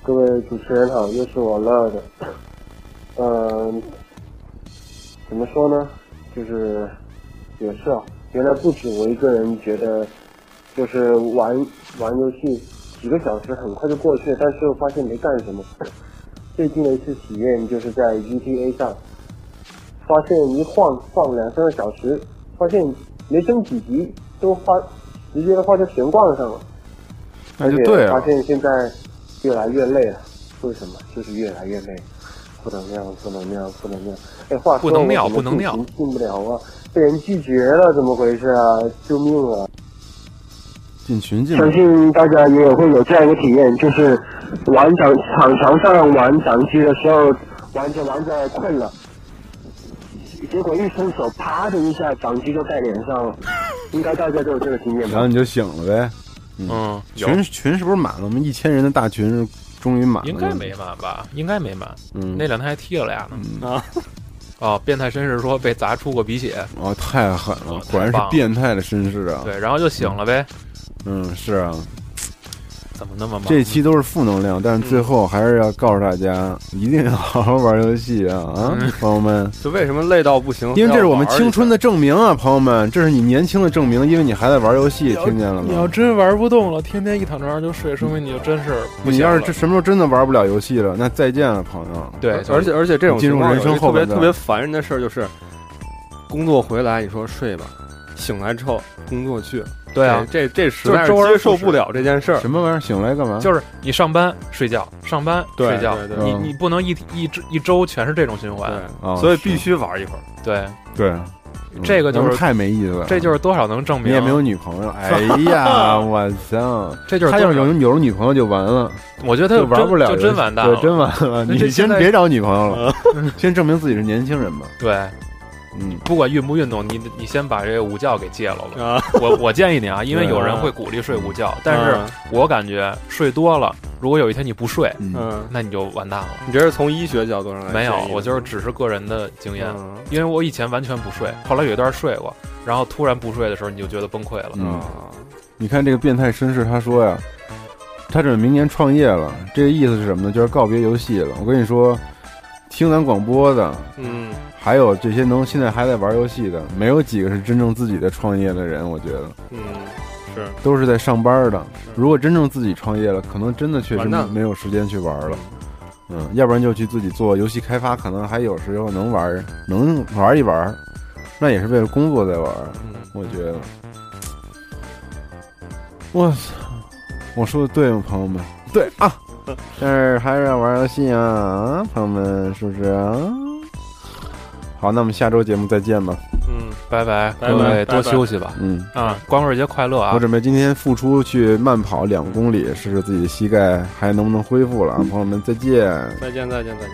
各位主持人好，又是我乐的。嗯、怎么说呢？就是也是啊，原来不止我一个人觉得，就是玩玩游戏几个小时很快就过去了，但是又发现没干什么。最近的一次体验就是在 GTA 上，发现一晃晃两三个小时，发现没升几级，都花直接的话就悬挂上了。那就对了而且发现现在越来越累了，为什么？就是越来越累，不能尿，不能尿，不能尿。哎，话说不能尿不能尿进进不了啊，被人拒绝了，怎么回事啊？救命啊！进群进相信大家也会有这样一个体验，就是玩掌场场上玩掌机的时候，玩着玩着困了，结果一伸手，啪的一下，掌机就在脸上了。应该大家都有这个经验吧？然后你就醒了呗。嗯，有群群是不是满了？我们一千人的大群终于满了，应该没满吧？应该没满。嗯那两天还踢了俩呢。啊，哦，变态绅士说被砸出过鼻血。哦，太狠了，果然是变态的绅士啊！对，然后就醒了呗。嗯，是啊，怎么那么忙？这期都是负能量，但是最后还是要告诉大家，一定要好好玩游戏啊啊，嗯朋友们！就为什么累到不行？因为这是我们青春的证明啊，朋友们，这是你年轻的证明，因为你还在玩游戏，听见了吗你要？真玩不动了，天天一躺床上就睡，说明你就真是不行你要是这什么时候真的玩不了游戏了，那再见了，朋友。对，而且而且这种进入人生后特别特别烦人的事儿就是，工作回来你说睡吧，醒来之后工作去，对啊这这这实在是接受不了这件事儿。什么玩意儿？醒来干嘛？就是你上班睡觉，上班睡觉对，对嗯你你不能一一周一周全是这种循环。啊所以必须玩一会儿。对，对，这个就是嗯太没意思了。这就是多少能证明你也没有女朋友，哎呀，我操！这就是他要是有有了女朋友就完了，我觉得他就玩不了就，真完蛋了对，真完了。你先别找女朋友了，先证明自己是年轻人吧。对，嗯，不管运不运动，你你先把这个午觉给戒了吧。啊，我我建议你啊，因为有人会鼓励睡午觉，但是嗯。我感觉睡多了，如果有一天你不睡，嗯，嗯，那你就完蛋了。你这是从医学角度上来没有我就是只是个人的经验，嗯。因为我以前完全不睡，后来有一段睡过，然后突然不睡的时候，你就觉得崩溃了。嗯。啊，你看这个变态绅士，他说呀，他准备明年创业了，这个意思是什么呢？就是告别游戏了。我跟你说，听咱广播的，嗯，还有这些能现在还在玩游戏的，没有几个是真正自己的创业的人。我觉得嗯，是都是在上班的。如果真正自己创业了，可能真的确实没有时间去玩了。嗯，要不然就去自己做游戏开发，可能还有时候能玩，能玩一玩，那也是为了工作在玩。嗯我觉得，我操，我说的对吗，朋友们？对啊，但是还是要玩游戏啊，啊，朋友们，是不是啊？好，那我们下周节目再见吧。嗯，拜拜，拜拜各位多休息吧。嗯，啊，光棍节快乐啊我！准备今天复出去慢跑两公里，试试自己的膝盖还能不能恢复了啊，朋友们再见。再见再见再见。